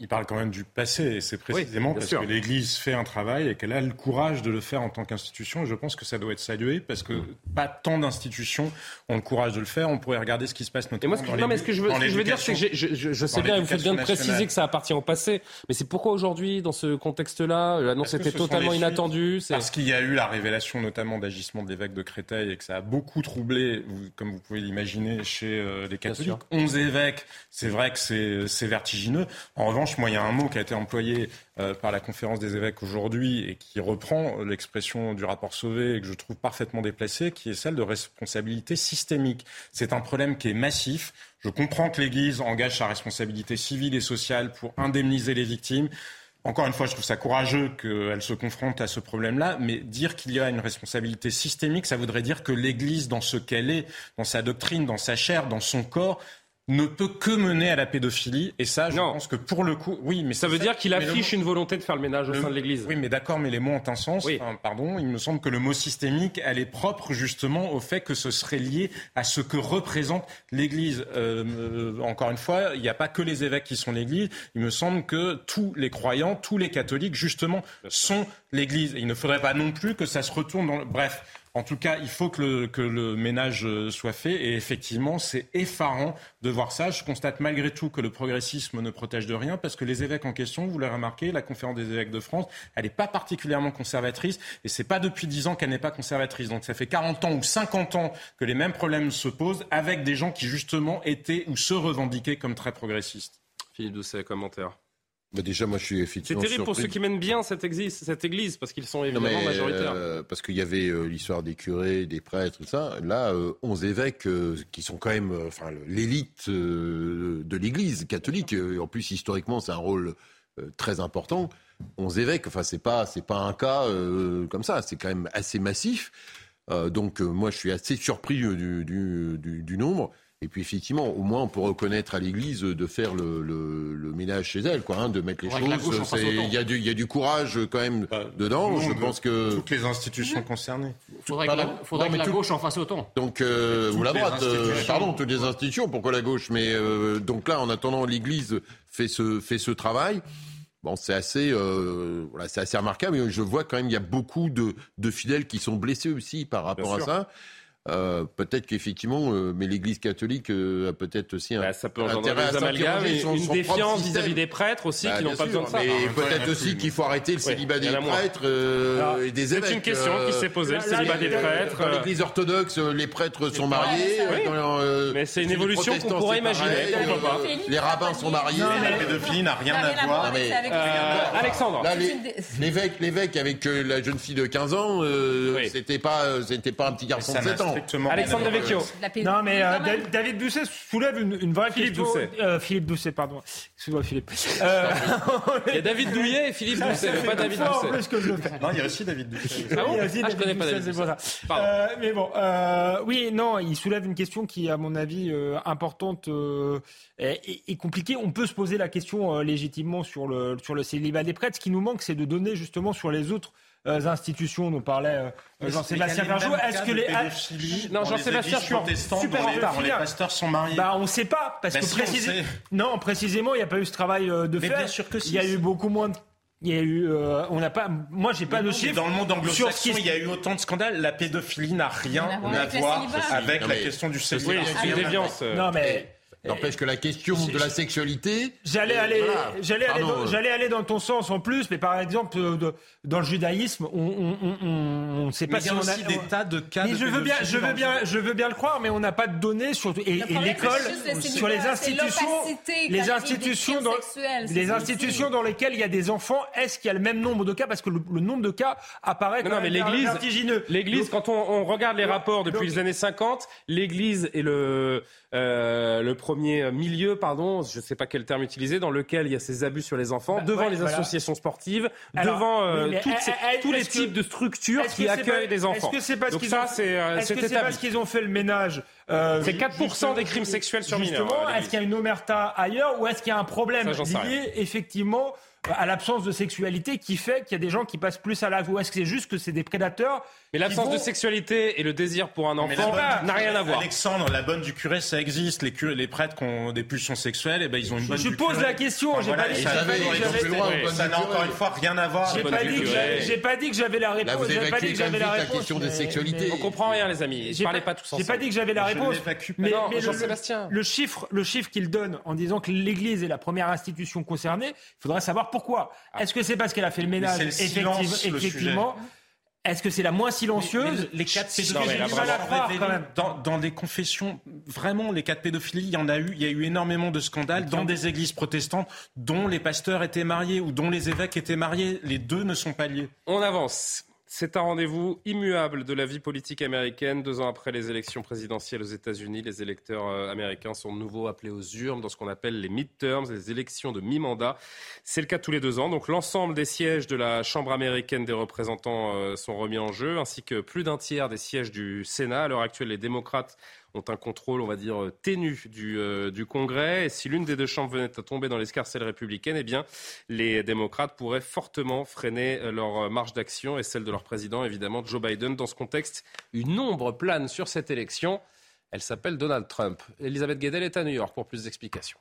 Il parle quand même du passé, et c'est précisément parce que l'Église fait un travail et qu'elle a le courage de le faire en tant qu'institution. Et je pense que ça doit être salué parce que pas tant d'institutions ont le courage de le faire. On pourrait regarder ce qui se passe notamment. Et moi, ce non, mais ce que je veux, je veux dire, c'est que je, je, je sais bien, vous faites bien de préciser que ça appartient au passé. Mais c'est pourquoi aujourd'hui, dans ce contexte-là, l'annonce était totalement inattendue Parce qu'il y a eu la révélation notamment d'agissement de l'évêque de Créteil et que ça a beaucoup troublé, comme vous pouvez l'imaginer, chez euh, les catholiques. 11 évêques, c'est vrai que c'est vertigineux. En revanche, moi, il y a un mot qui a été employé euh, par la conférence des évêques aujourd'hui et qui reprend l'expression du rapport Sauvé et que je trouve parfaitement déplacé, qui est celle de responsabilité systémique. C'est un problème qui est massif. Je comprends que l'Église engage sa responsabilité civile et sociale pour indemniser les victimes. Encore une fois, je trouve ça courageux qu'elle se confronte à ce problème-là, mais dire qu'il y a une responsabilité systémique, ça voudrait dire que l'Église, dans ce qu'elle est, dans sa doctrine, dans sa chair, dans son corps, ne peut que mener à la pédophilie. Et ça, je pense que pour le coup, oui, mais ça veut dire qu'il affiche une volonté de faire le ménage au sein de l'Église. Oui, mais d'accord, mais les mots ont un sens. Oui. pardon, il me semble que le mot systémique, elle est propre justement au fait que ce serait lié à ce que représente l'Église. Euh, euh encore une fois, il n'y a pas que les évêques qui sont l'Église. Il me semble que tous les croyants, tous les catholiques, justement, sont l'Église. Il ne faudrait pas non plus que ça se retourne dans le... Bref. En tout cas, il faut que le, ménage euh, soit fait. Et effectivement, c'est effarant de voir ça. Je constate malgré tout que le progressisme ne protège de rien, parce que les évêques en question, vous l'avez remarqué, la conférence des évêques de France, elle n'est pas particulièrement conservatrice. Et c'est pas depuis 10 ans qu'elle n'est pas conservatrice. Donc ça fait 40 ans ou 50 ans que les mêmes problèmes se posent avec des gens qui justement étaient ou se revendiquaient comme très progressistes. Philippe Doucet, commentaire. Bah déjà, moi, je suis effectivement. C'est terrible pour ceux qui mènent bien cette église, cette église parce qu'ils sont évidemment majoritaires. Euh, parce qu'il y avait euh, l'histoire des curés, des prêtres, tout ça. Là, euh, 11 évêques euh, qui sont quand même, enfin, l'élite de l'Église catholique. en plus, historiquement, c'est un rôle très important. 11 évêques, enfin, c'est pas, c'est pas un cas comme ça. C'est quand même assez massif. donc, moi, je suis assez surpris du, du, du, du nombre. Et puis effectivement, au moins on peut reconnaître à l'Église de faire le, le, le, ménage chez elle, quoi, hein, de mettre les choses. Il y, a du, y a du courage quand même bah, dedans. Je pense que toutes les institutions concernées. Il faudrait que la, faudrait que la gauche en fasse autant. Donc euh, ou la droite, euh, pardon, toutes les institutions. Pourquoi la gauche? Mais euh, donc là, en attendant, l'Église fait ce fait ce travail. Bon, c'est assez, euh, voilà, c'est assez remarquable. Je vois quand même, il y a beaucoup de, de fidèles qui sont blessés aussi par rapport à ça. Euh, peut-être qu'effectivement, euh, mais l'Église catholique euh, a peut-être aussi un bah, ça peut intérêt et une défiance vis-à-vis des prêtres aussi bah, qui n'ont pas besoin de ça. Et peut-être aussi qu'il faut arrêter le célibat des prêtres et des évêques. C'est une question qui s'est posée, le célibat des prêtres. Dans l'Église orthodoxe, les prêtres sont mariés. mais c'est une évolution qu'on pourrait imaginer. Les rabbins sont mariés. La pédophilie n'a rien à voir. Alexandre. L'évêque avec la jeune fille de 15 ans, c'était pas un petit garçon de 7 ans. Alexandre Devecchio. Non, mais euh, David Doucet soulève une, une vraie Philippe question. Doucet. Euh, Philippe Doucet, pardon. Excuse-moi, Philippe. Euh... il y a David Douillet et Philippe [laughs] Doucet, mais pas David Doucet. Plus que je le fais. Non, il y a aussi David Doucet. Ah bon il y a aussi ah, je connais David pas David. Euh, mais bon, euh, oui, non, il soulève une question qui, à mon avis, euh, importante euh, et, et, compliquée. On peut se poser la question euh, légitimement sur le, sur le célibat des prêtres. Ce qui nous manque, c'est de donner justement sur les autres institutions, nous parlait euh, Jean-Sébastien Verjou. Est-ce que les non Jean-Sébastien, je suis super en retard. Les pasteurs sont mariés. Bah on ne sait pas parce bah que si, précisément, non précisément il n'y a pas eu ce travail euh, de Mais faire. bien sûr que si. Il y a eu beaucoup moins de il y a eu, euh, on n'a pas, moi j'ai pas de chiffres. Dans le monde anglo-saxon, il y a eu autant de scandales. La pédophilie n'a rien à voir avec la question du célibat. Oui, c'est une déviance. Non mais N'empêche que la question de la sexualité. J'allais euh, aller, voilà. j'allais aller, Pardon, dans, euh, j'allais aller dans ton sens en plus, mais par exemple euh, de- dans le judaïsme, on ne sait pas Mais il y si a on aussi a. des tas de cas Mais de je veux bien, je veux le bien, je veux bien le croire, mais on n'a pas de données sur et, et l'école sur les institutions, les institutions dans les institutions aussi. dans lesquelles il y a des enfants. Est-ce qu'il y a le même nombre de cas? Parce que le, le nombre de cas apparaît Non, quand non, mais même l'Église, vertigineux. l'Église, quand on, on regarde les rapports depuis les années 50, l'Église le euh, le premier milieu, pardon, je ne sais pas quel terme utiliser, dans lequel il y a ces abus sur les enfants, Bah, devant ouais, les voilà. associations sportives, Alors, devant euh, oui, mais toutes ces- est- est- tous les que- types de structures qui accueillent des enfants. Est-ce que c'est parce qu'ils ont, euh, parce qu'ils ont fait le ménage euh, C'est 4% des crimes sexuels sur mineurs, Justement, euh, est-ce qu'il y a une omerta ailleurs ou est-ce qu'il y a un problème Ça, lié effectivement à l'absence de sexualité qui fait qu'il y a des gens qui passent plus à l'acte ou est-ce que c'est juste que c'est des prédateurs Mais l'absence qui de vont- sexualité et le désir pour un la enfant n'a rien à voir. Alexandre, la bonne du curé, ça existe. Les, curés, les prêtres qui ont des pulsions sexuelles, eh ben, ils ont une bonne Je du pose curé. la question, j'ai pas dit- ça j'ai pas dit que j'avais- ça n'a encore une fois rien à voir. J'ai avec pas, le dit que j'avais- j'ai pas dit que j'avais la réponse. Là, vous j'ai pas dit que j'avais la la réponse. question des sexualités. On comprend rien, les amis. J'ai Parlez pas- tous ensemble. J'ai pas dit que j'avais la Je réponse. Mais, Jean-Sébastien. Le, chiffre, le chiffre qu'il donne en disant que l'Église est la première institution concernée, il faudrait savoir pourquoi. Est-ce que c'est parce qu'elle a fait le ménage c'est le silence, effective- le Effectivement. Est-ce que c'est la moins silencieuse Les, les cas de pédophilie, là, croire quand même. Dans, dans des confessions, vraiment, les cas de pédophilie, il y en a eu. Il y a eu énormément de scandales dans des églises protestantes dont les pasteurs étaient mariés ou dont les évêques étaient mariés. Les deux ne sont pas liés. On avance. C'est un rendez-vous immuable de la vie politique américaine. Deux ans après les élections présidentielles aux États-Unis, les électeurs euh, américains sont de nouveau appelés aux urnes dans ce qu'on appelle les midterms, les élections de mi-mandat. C'est le cas tous les deux ans. Donc l'ensemble des sièges de la Chambre américaine des représentants euh, sont remis en jeu, ainsi que plus d'un tiers des sièges du Sénat. À l'heure actuelle, les démocrates ont un contrôle, on va dire, euh, ténu du, euh, du Congrès. Et si l'une des deux chambres venait à tomber dans l'escarcelle républicaine, eh bien, les démocrates pourraient fortement freiner euh, leur marge d'action et celle de leur président, évidemment, Joe Biden. Dans ce contexte, une ombre plane sur cette élection. Elle s'appelle Donald Trump. Elisabeth Guedel est à New York pour plus d'explications.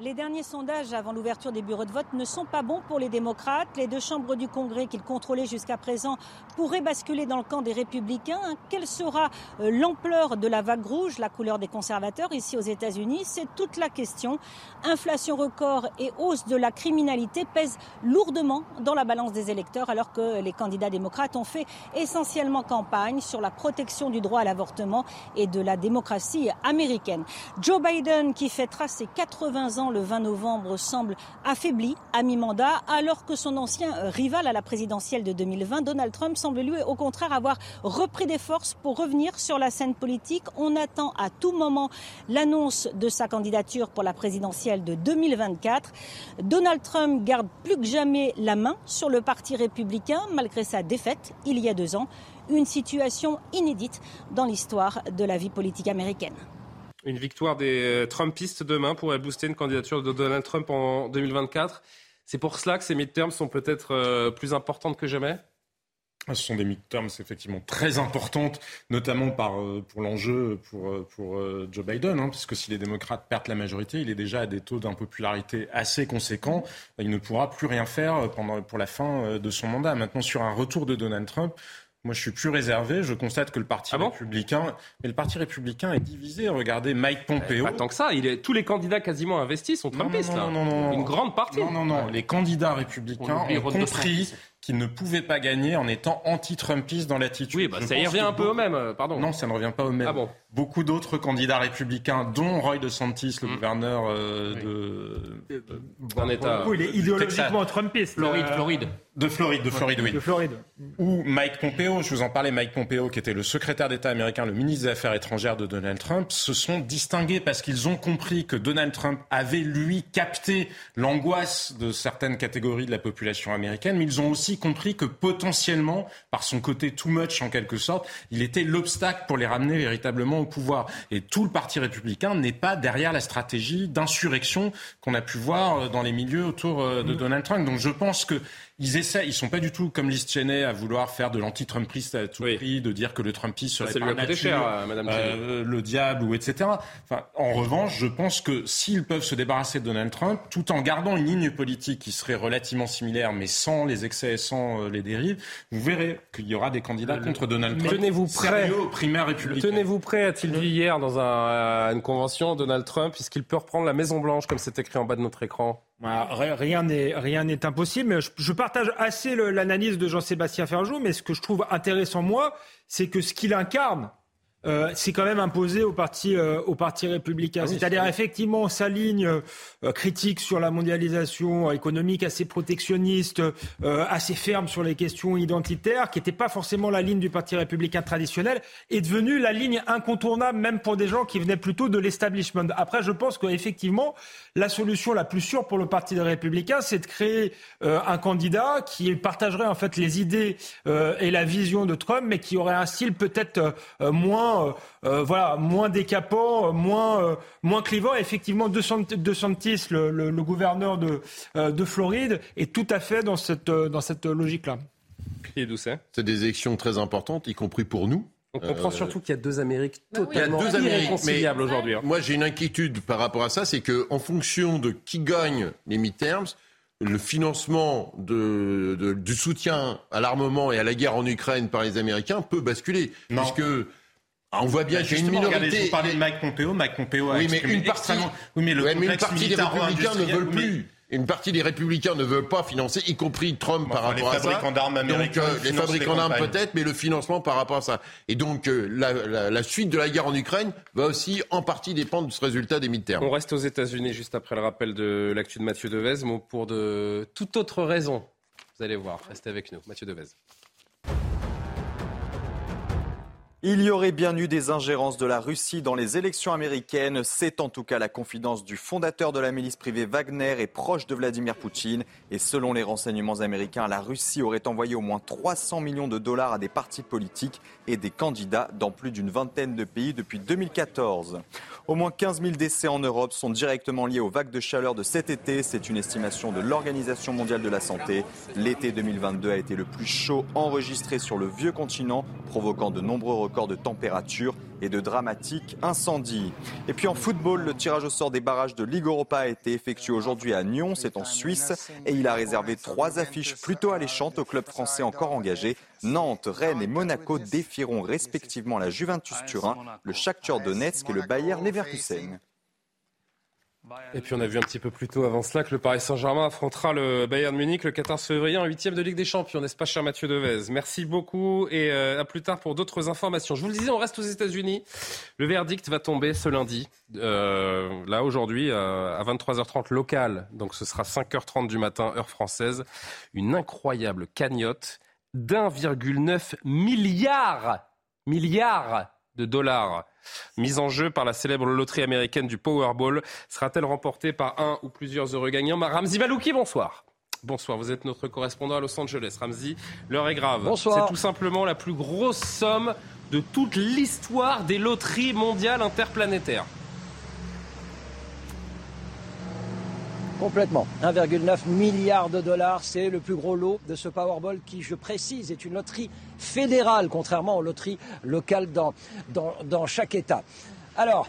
Les derniers sondages avant l'ouverture des bureaux de vote ne sont pas bons pour les démocrates. Les deux chambres du Congrès qu'ils contrôlaient jusqu'à présent pourraient basculer dans le camp des républicains. Quelle sera euh, l'ampleur de la vague rouge, la couleur des conservateurs ici aux États-Unis? C'est toute la question. Inflation record et hausse de la criminalité pèsent lourdement dans la balance des électeurs alors que les candidats démocrates ont fait essentiellement campagne sur la protection du droit à l'avortement et de la démocratie américaine. Joe Biden, qui fêtera ses 80 ans le 20 novembre, semble affaibli à mi-mandat, alors que son ancien rival à la présidentielle de 2020, Donald Trump, semble lui au contraire avoir repris des forces pour revenir sur la scène politique. On attend à tout moment l'annonce de sa candidature pour la présidentielle de 2024. Donald Trump garde plus que jamais la main sur le Parti républicain, malgré sa défaite il y a deux ans. Une situation inédite dans l'histoire de la vie politique américaine. Une victoire des euh, Trumpistes demain pourrait booster une candidature de Donald Trump en 2024. C'est pour cela que ces midterms sont peut-être euh, plus importantes que jamais? Ce sont des midterms effectivement très importantes, notamment euh, pour l'enjeu pour, Joe Biden, hein, puisque si les démocrates perdent la majorité, il est déjà à des taux d'impopularité assez conséquents. Il ne pourra plus rien faire pour la fin de son mandat. Maintenant, sur un retour de Donald Trump, moi, je suis plus réservé. Je constate que le Parti Ah bon républicain, mais le Parti républicain est divisé. Regardez Mike Pompeo. Pas tant que ça. Il est, tous les candidats quasiment investis sont Non, Trumpistes. non, là. non, non, non. Une grande partie. Non, non, non. Les candidats républicains On ont compris qu'ils ne pouvaient pas gagner en étant anti-Trumpistes dans l'attitude. Oui, bah, ça y revient un peu beaucoup- au même. euh, Pardon. Non, ça ne revient pas au même. Ah bon Beaucoup d'autres candidats républicains, dont Roy DeSantis, le Mm. gouverneur euh, de, D'un État. Il est idéologiquement Texas. Trumpiste. Floride, Euh, Floride. De Floride, de Floride, oui. De Floride. Ou Mike Pompeo, je vous en parlais, Mike Pompeo, qui était le secrétaire d'État américain, le ministre des Affaires étrangères de Donald Trump, se sont distingués parce qu'ils ont compris que Donald Trump avait, lui, capté l'angoisse de certaines catégories de la population américaine, mais ils ont aussi compris que potentiellement, par son côté too much en quelque sorte, il était l'obstacle pour les ramener véritablement au pouvoir. Et tout le Parti républicain n'est pas derrière la stratégie d'insurrection qu'on a pu voir euh, dans les milieux autour euh, de Donald Trump. Donc je pense que ils essaient, ils sont pas du tout comme Liz Cheney à vouloir faire de l'anti-Trumpiste à tout prix, de dire que le Trumpisme serait par nature, cher, Cheney. euh, le diable ou etc. Enfin, en revanche, je pense que s'ils peuvent se débarrasser de Donald Trump, tout en gardant une ligne politique qui serait relativement similaire, mais sans les excès, sans euh, les dérives, vous verrez qu'il y aura des candidats contre Donald Trump. Tenez-vous prêt. Aux primaires républicaines. Tenez-vous prêt, a-t-il dit hier dans un- une convention, Donald Trump, puisqu'il peut reprendre la Maison Blanche, comme c'est écrit en bas de notre écran Rien n'est rien n'est impossible. Je, je partage assez l'analyse de Jean-Sébastien Ferjou, mais ce que je trouve intéressant moi, c'est que ce qu'il incarne. Euh, c'est quand même imposé au parti, euh, au parti républicain. Ah oui, C'est-à-dire c'est- effectivement sa ligne euh, critique sur la mondialisation économique assez protectionniste, euh, assez ferme sur les questions identitaires, qui n'était pas forcément la ligne du parti républicain traditionnel, est devenue la ligne incontournable même pour des gens qui venaient plutôt de l'establishment. Après, je pense qu'effectivement, la solution la plus sûre pour le parti républicain, c'est de créer euh, un candidat qui partagerait en fait les idées euh, et la vision de Trump, mais qui aurait un style peut-être euh, euh, moins, euh, euh, voilà, moins décapant, euh, moins, euh, moins clivant. Effectivement, De Sant- De Santis, le, le- le gouverneur de, euh, de Floride, est tout à fait dans cette, dans cette logique-là. Et Doucet C'est? Des élections très importantes, y compris pour nous. On comprend Euh, surtout qu'il y a deux Amériques Il y a totalement Amériques, irréconciliables aujourd'hui. hein. Moi, j'ai une inquiétude par rapport à ça, c'est que en fonction de qui gagne les midterms, le financement de, de- du soutien à l'armement et à la guerre en Ukraine par les Américains peut basculer, Non. puisque ah, on voit bien Bah, qu'il y a une minorité. regardez, je vous parlais de Mike Pompeo. Mike Pompeo a oui, mais une partie, extrêmement- Oui, mais le Ouais, mais une partie des républicains ne veulent plus. Une partie des républicains ne veulent pas financer, y compris Trump par enfin, les rapport à ça. fabricants d'armes américains Donc, euh, les fabricants les d'armes peut-être, mais le financement par rapport à ça. Et donc, euh, la, la- la suite de la guerre en Ukraine va aussi en partie dépendre de ce résultat des midterms. On reste aux États-Unis juste après le rappel de l'actu de Mathieu Devez, mais pour de toute autre raison. Vous allez voir, restez avec nous. Mathieu Devez. Il y aurait bien eu des ingérences de la Russie dans les élections américaines. C'est en tout cas la confidence du fondateur de la milice privée Wagner et proche de Vladimir Poutine. Et selon les renseignements américains, la Russie aurait envoyé au moins 300 millions de dollars à des partis politiques et des candidats dans plus d'une vingtaine de pays depuis 2014. Au moins 15 000 décès en Europe sont directement liés aux vagues de chaleur de cet été. C'est une estimation de l'Organisation mondiale de la santé. L'été 2022 a été le plus chaud enregistré sur le vieux continent, provoquant de nombreux records de température et de dramatiques incendies. Et puis en football, le tirage au sort des barrages de Ligue Europa a été effectué aujourd'hui à Nyon, c'est en Suisse, et il a réservé trois affiches plutôt alléchantes aux clubs français encore engagés. Nantes, Rennes et Monaco défieront respectivement la Juventus Turin, le Shakhtar Donetsk et le Bayer Leverkusen. Et puis on a vu un petit peu plus tôt avant cela que le Paris Saint-Germain affrontera le Bayern Munich le 14 février en huitième de Ligue des Champions, n'est-ce pas cher Mathieu Devez? Merci beaucoup et euh, à plus tard pour d'autres informations. Je vous le disais, on reste aux États-Unis. Le verdict va tomber ce lundi, euh, là aujourd'hui euh, à 23h30 local, donc ce sera 5h30 du matin heure française. Une incroyable cagnotte d'1,9 milliard, milliard de dollars mise en jeu par la célèbre loterie américaine du Powerball. Sera-t-elle remportée par un ou plusieurs heureux gagnants? Ramzi Malouki, bonsoir. Bonsoir, vous êtes notre correspondant à Los Angeles. Ramzi, l'heure est grave. Bonsoir. C'est tout simplement la plus grosse somme de toute l'histoire des loteries mondiales interplanétaires. Complètement. 1,9 milliard de dollars, c'est le plus gros lot de ce Powerball qui, je précise, est une loterie fédérale, contrairement aux loteries locales dans, dans, dans chaque État. Alors,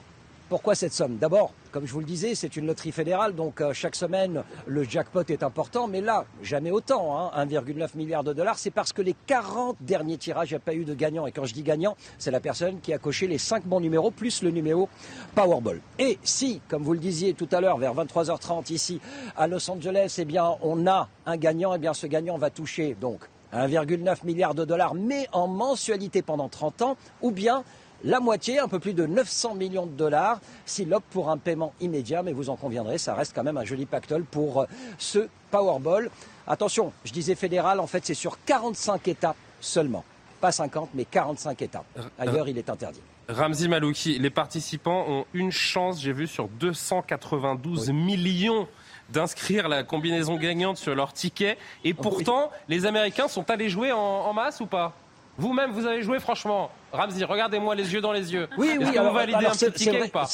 pourquoi cette somme? D'abord, comme je vous le disais, c'est une loterie fédérale, donc euh, chaque semaine, le jackpot est important, mais là, jamais autant, hein, 1,9 milliard de dollars, c'est parce que les 40 derniers tirages, il n'y a pas eu de gagnant. Et quand je dis gagnant, c'est la personne qui a coché les 5 bons numéros, plus le numéro Powerball. Et si, comme vous le disiez tout à l'heure, vers 23h30 ici à Los Angeles, eh bien, on a un gagnant, eh bien, ce gagnant va toucher donc 1,9 milliard de dollars, mais en mensualité pendant 30 ans, ou bien la moitié, un peu plus de 900 millions de dollars, s'il opte pour un paiement immédiat. Mais vous en conviendrez, ça reste quand même un joli pactole pour euh, ce Powerball. Attention, je disais fédéral, en fait, c'est sur 45 États seulement. Pas 50, mais 45 États. Ailleurs, il est interdit. Ramzi Malouki, les participants ont une chance, j'ai vu, sur 292 millions d'inscrire la combinaison gagnante sur leur ticket. Et pourtant, les Américains sont allés jouer en, en masse ou pas? Vous-même, vous avez joué franchement. Ramzi, regardez-moi les yeux dans les yeux. Oui, Est-ce oui, que alors, vous validez alors, un c'est- petit ticket vrai, ou pas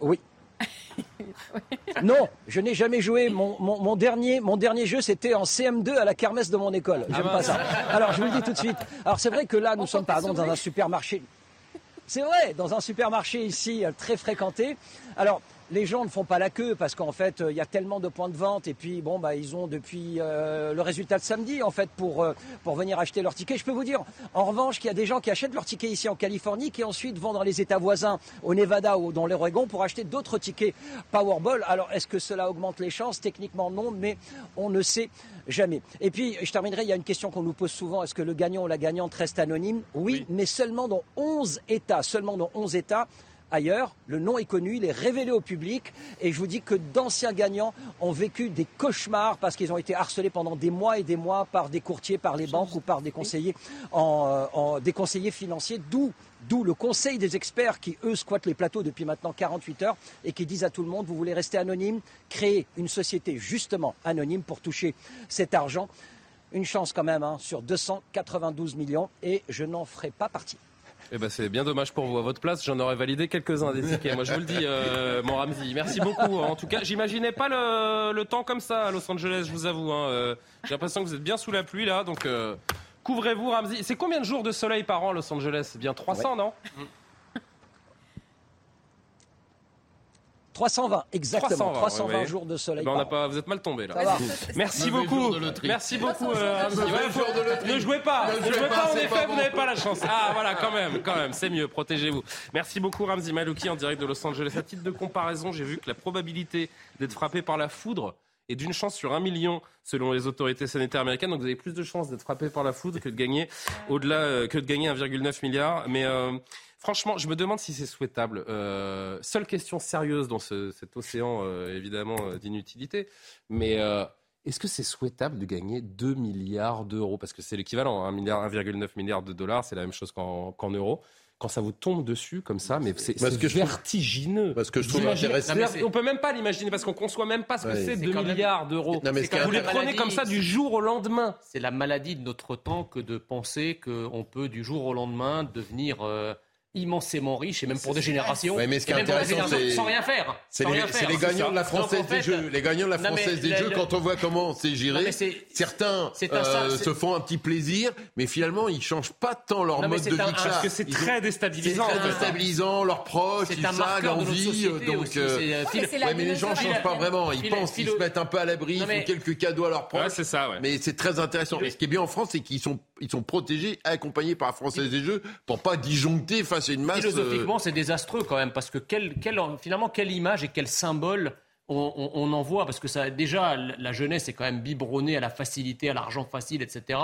Oui. [laughs] Non, je n'ai jamais joué. Mon, mon- mon dernier, mon dernier jeu, c'était en CM2 à la kermesse de mon école. J'aime pas ça. Alors, je vous le dis tout de suite. Alors, c'est vrai que là, nous sommes, pardon, dans un supermarché. C'est vrai, dans un supermarché ici, euh, très fréquenté. Alors, les gens ne font pas la queue parce qu'en fait, euh, il y a tellement de points de vente et puis bon, bah, ils ont depuis euh, le résultat de samedi en fait pour euh, pour venir acheter leur ticket. Je peux vous dire, en revanche, qu'il y a des gens qui achètent leur ticket ici en Californie, qui ensuite vont dans les États voisins, au Nevada ou dans l'Oregon, pour acheter d'autres tickets Powerball. Alors, est-ce que cela augmente les chances? Techniquement, non, mais on ne sait jamais. Et puis, je terminerai. Il y a une question qu'on nous pose souvent est-ce que le gagnant ou la gagnante reste anonyme? Oui, mais seulement dans 11 États. Seulement dans 11 États. Ailleurs, le nom est connu, il est révélé au public et je vous dis que d'anciens gagnants ont vécu des cauchemars parce qu'ils ont été harcelés pendant des mois et des mois par des courtiers, par les banques ou par des conseillers, euh, financiers, d'où D'où le conseil des experts qui, eux, squattent les plateaux depuis maintenant 48 heures et qui disent à tout le monde, vous voulez rester anonyme, créez une société justement anonyme pour toucher cet argent. Une chance quand même hein, sur 292 millions et je n'en ferai pas partie. Eh ben, c'est bien dommage pour vous. À votre place, j'en aurais validé quelques-uns des tickets. Moi, je vous le dis, euh, mon Ramsey. Merci beaucoup. En tout cas, j'imaginais pas le, le temps comme ça à Los Angeles, je vous avoue. hein. Euh, J'ai l'impression que vous êtes bien sous la pluie, là. Donc, euh, couvrez-vous, Ramsey. C'est combien de jours de soleil par an à Los Angeles? C'est bien 300, non? 320, exactement. 320, 320, ouais, ouais. jours de soleil. Eh ben, on pas, vous êtes mal tombé là. Ça va. Merci beaucoup. Merci beaucoup. euh, loterie. Ne jouez pas. Ne Ne jouez pas, pas. En effet, vous n'avez pas la chance. Ah voilà, quand même, quand même, c'est mieux. Protégez-vous. Merci beaucoup, Ramzi Malouki, en direct de Los Angeles. À titre de comparaison, j'ai vu que la probabilité d'être frappé par la foudre est d'une chance sur un million selon les autorités sanitaires américaines. Donc vous avez plus de chances d'être frappé par la foudre que de gagner au-delà euh, que de gagner 1,9 milliard. Mais euh, franchement, je me demande si c'est souhaitable. Euh, seule question sérieuse dans ce- cet océan euh, évidemment euh, d'inutilité, mais euh, est-ce que c'est souhaitable de gagner 2 milliards d'euros? Parce que c'est l'équivalent, hein, 1 milliard, 1,9 milliard de dollars, c'est la même chose qu'en euros. Quand ça vous tombe dessus comme ça, mais c'est Parce c'est que je trouve- vertigineux. Parce que je trouve intéressant- On peut même pas l'imaginer parce qu'on conçoit même pas ce que Ouais. c'est C'est 2 quand même- milliards d'euros. Vous les prenez maladie. comme ça du jour au lendemain. C'est la maladie de notre temps que de penser qu'on peut du jour au lendemain devenir euh, immensément riche et même pour des générations. Ouais, mais ce qui et est intéressant, c'est- sans rien faire. C'est les, gagnants de la Donc, française en fait, des jeux. Les gagnants de la non, mais française des la- jeux, la- quand on voit comment c'est géré, certains c'est un- euh, se font un petit plaisir, mais finalement ils changent pas tant leur Non, mode de vie un- parce que c'est très déstabilisant, C'est fait. déstabilisant, leurs proches, tout ça, l'envie. Donc, euh, c'est, euh, mais les gens changent pas vraiment. Ils pensent, ils philo- se mettent un peu à l'abri, ils font quelques cadeaux à leurs proches. Ouais, c'est ça, ouais. Mais c'est très intéressant. Et ce qui est bien en France, c'est qu'ils sont, ils sont protégés, accompagnés par la Française des Jeux, pour pas disjoncter face à une masse. euh, Philosophiquement, c'est désastreux quand même, parce que quel, quel- finalement, quelle image et quel symbole on, on- on envoie Parce que ça, déjà, la jeunesse est quand même biberonnée à la facilité, à l'argent facile, etc.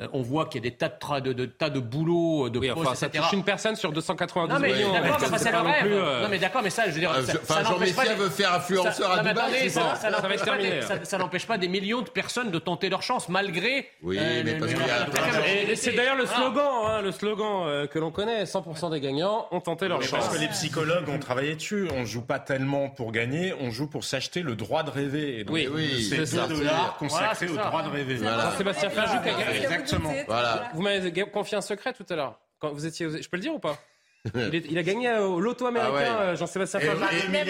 Euh, on voit qu'il y a des tas de, tra- de, de- tas de boulot, de Oui, postes, enfin, ça touche une personne sur 292 Non mais millions. d'accord, mais c'est c'est pas le non rêve. plus, euh, Non mais d'accord, mais ça, je veux dire, Euh, ça, enfin, ça Jean n'empêche pas des- veut faire influenceur ça- à Dubaï, ça, n'empêche pas des- terminer. ça- ça n'empêche pas des millions de personnes de tenter leur chance malgré. Oui, euh, mais parce le- qu'il y a- Et c'est d'ailleurs le Voilà. slogan, hein, le slogan euh, que l'on connaît. 100% des gagnants ont tenté leur Mais chance. parce que les psychologues ont travaillé dessus. On joue pas tellement pour gagner, on joue pour s'acheter le droit de rêver. Et donc, Oui, oui, c'est c'est 2 ça. dollars consacrés au ça. droit de rêver. Voilà. Sébastien Ferjou qui a gagné. Exactement. Voilà. Vous m'avez confié un secret tout à l'heure. Quand vous étiez, je peux le dire ou pas? [laughs] Il, est- il a gagné euh, au loto américain, Ah ouais. euh, Jean-Sébastien Ferjou. il a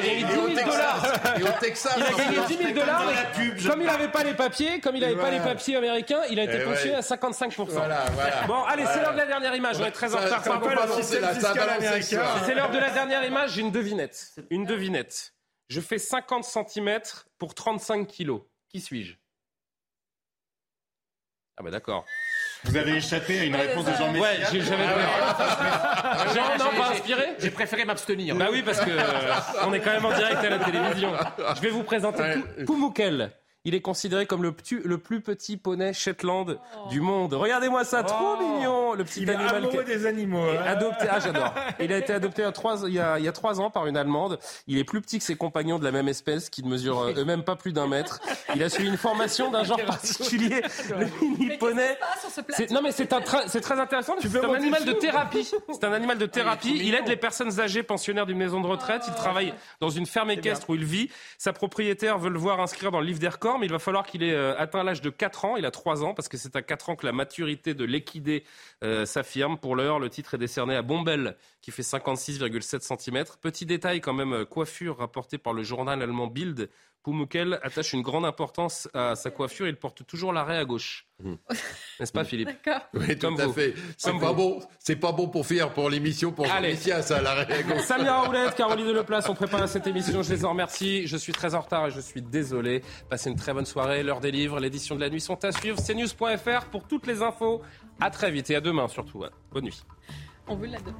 gagné Et 10 au 000 Texas. dollars. Et au Texas. Il a gagné 10 000 dollars, dans la mais pub, je comme il n'avait pas les papiers, comme il n'avait pas Ouais. les papiers américains, il a été ponctué ouais. à 55%. Voilà, voilà. Bon, allez, c'est l'heure de la dernière image. On est très en retard. pas. C'est l'heure de la dernière image. J'ai une devinette. Une devinette. Je fais 50 cm pour 35 kilos. Qui suis-je? Ah bah d'accord. Vous avez échappé à une réponse de Jean Ouais, Messia. j'ai- j'avais. Ah, Jean, non, j'ai- pas j'ai- inspiré J'ai préféré m'abstenir. Bah oui, parce que euh, on est quand même en direct à la télévision. Je vais vous présenter Pou- Pumuckl. Il est considéré comme le, ptu- le plus petit poney Shetland du monde. Regardez-moi ça, trop Oh. mignon, le petit Il est animal. amoureux qui- des animaux. hein. Adopté, ah j'adore. [laughs] Il a été adopté à trois- il, y a, il y a trois ans par une Allemande. Il est plus petit que ses compagnons de la même espèce, qui ne mesurent euh, eux-mêmes pas plus d'un mètre. Il a suivi une formation d'un genre [laughs] particulier, le mini poney. C'est- Non mais c'est un c'est très intéressant. C'est un animal de thérapie. C'est un animal de [laughs] thérapie. trop Il aide les personnes âgées pensionnaires d'une maison de retraite. Il travaille dans une ferme équestre où il vit. Sa propriétaire veut le voir inscrire dans le livre des records. Énorme. Il va falloir qu'il ait euh, atteint l'âge de 4 ans. Il a 3 ans parce que c'est à 4 ans que la maturité de l'équidé euh, s'affirme. Pour l'heure, le titre est décerné à Bombel qui fait 56,7 cm. Petit détail quand même, coiffure rapportée par le journal allemand Bild. Pumukel attache une grande importance à sa coiffure. Il porte toujours l'arrêt à gauche. Mmh. N'est-ce pas, Philippe [laughs] D'accord. Oui, tout à fait. C'est pas bon. C'est pas bon pour faire pour l'émission pour Allez. Jean ça, l'arrêt à gauche. [laughs] Samia Roulette, Caroline Leplace, on prépare cette émission. Je les en remercie. Je suis très en retard et je suis désolé. Passez une très bonne soirée. L'heure des livres, l'édition de la nuit sont à suivre. CNews.fr pour toutes les infos. À très vite et à demain surtout. Bonne nuit. On veut la donner.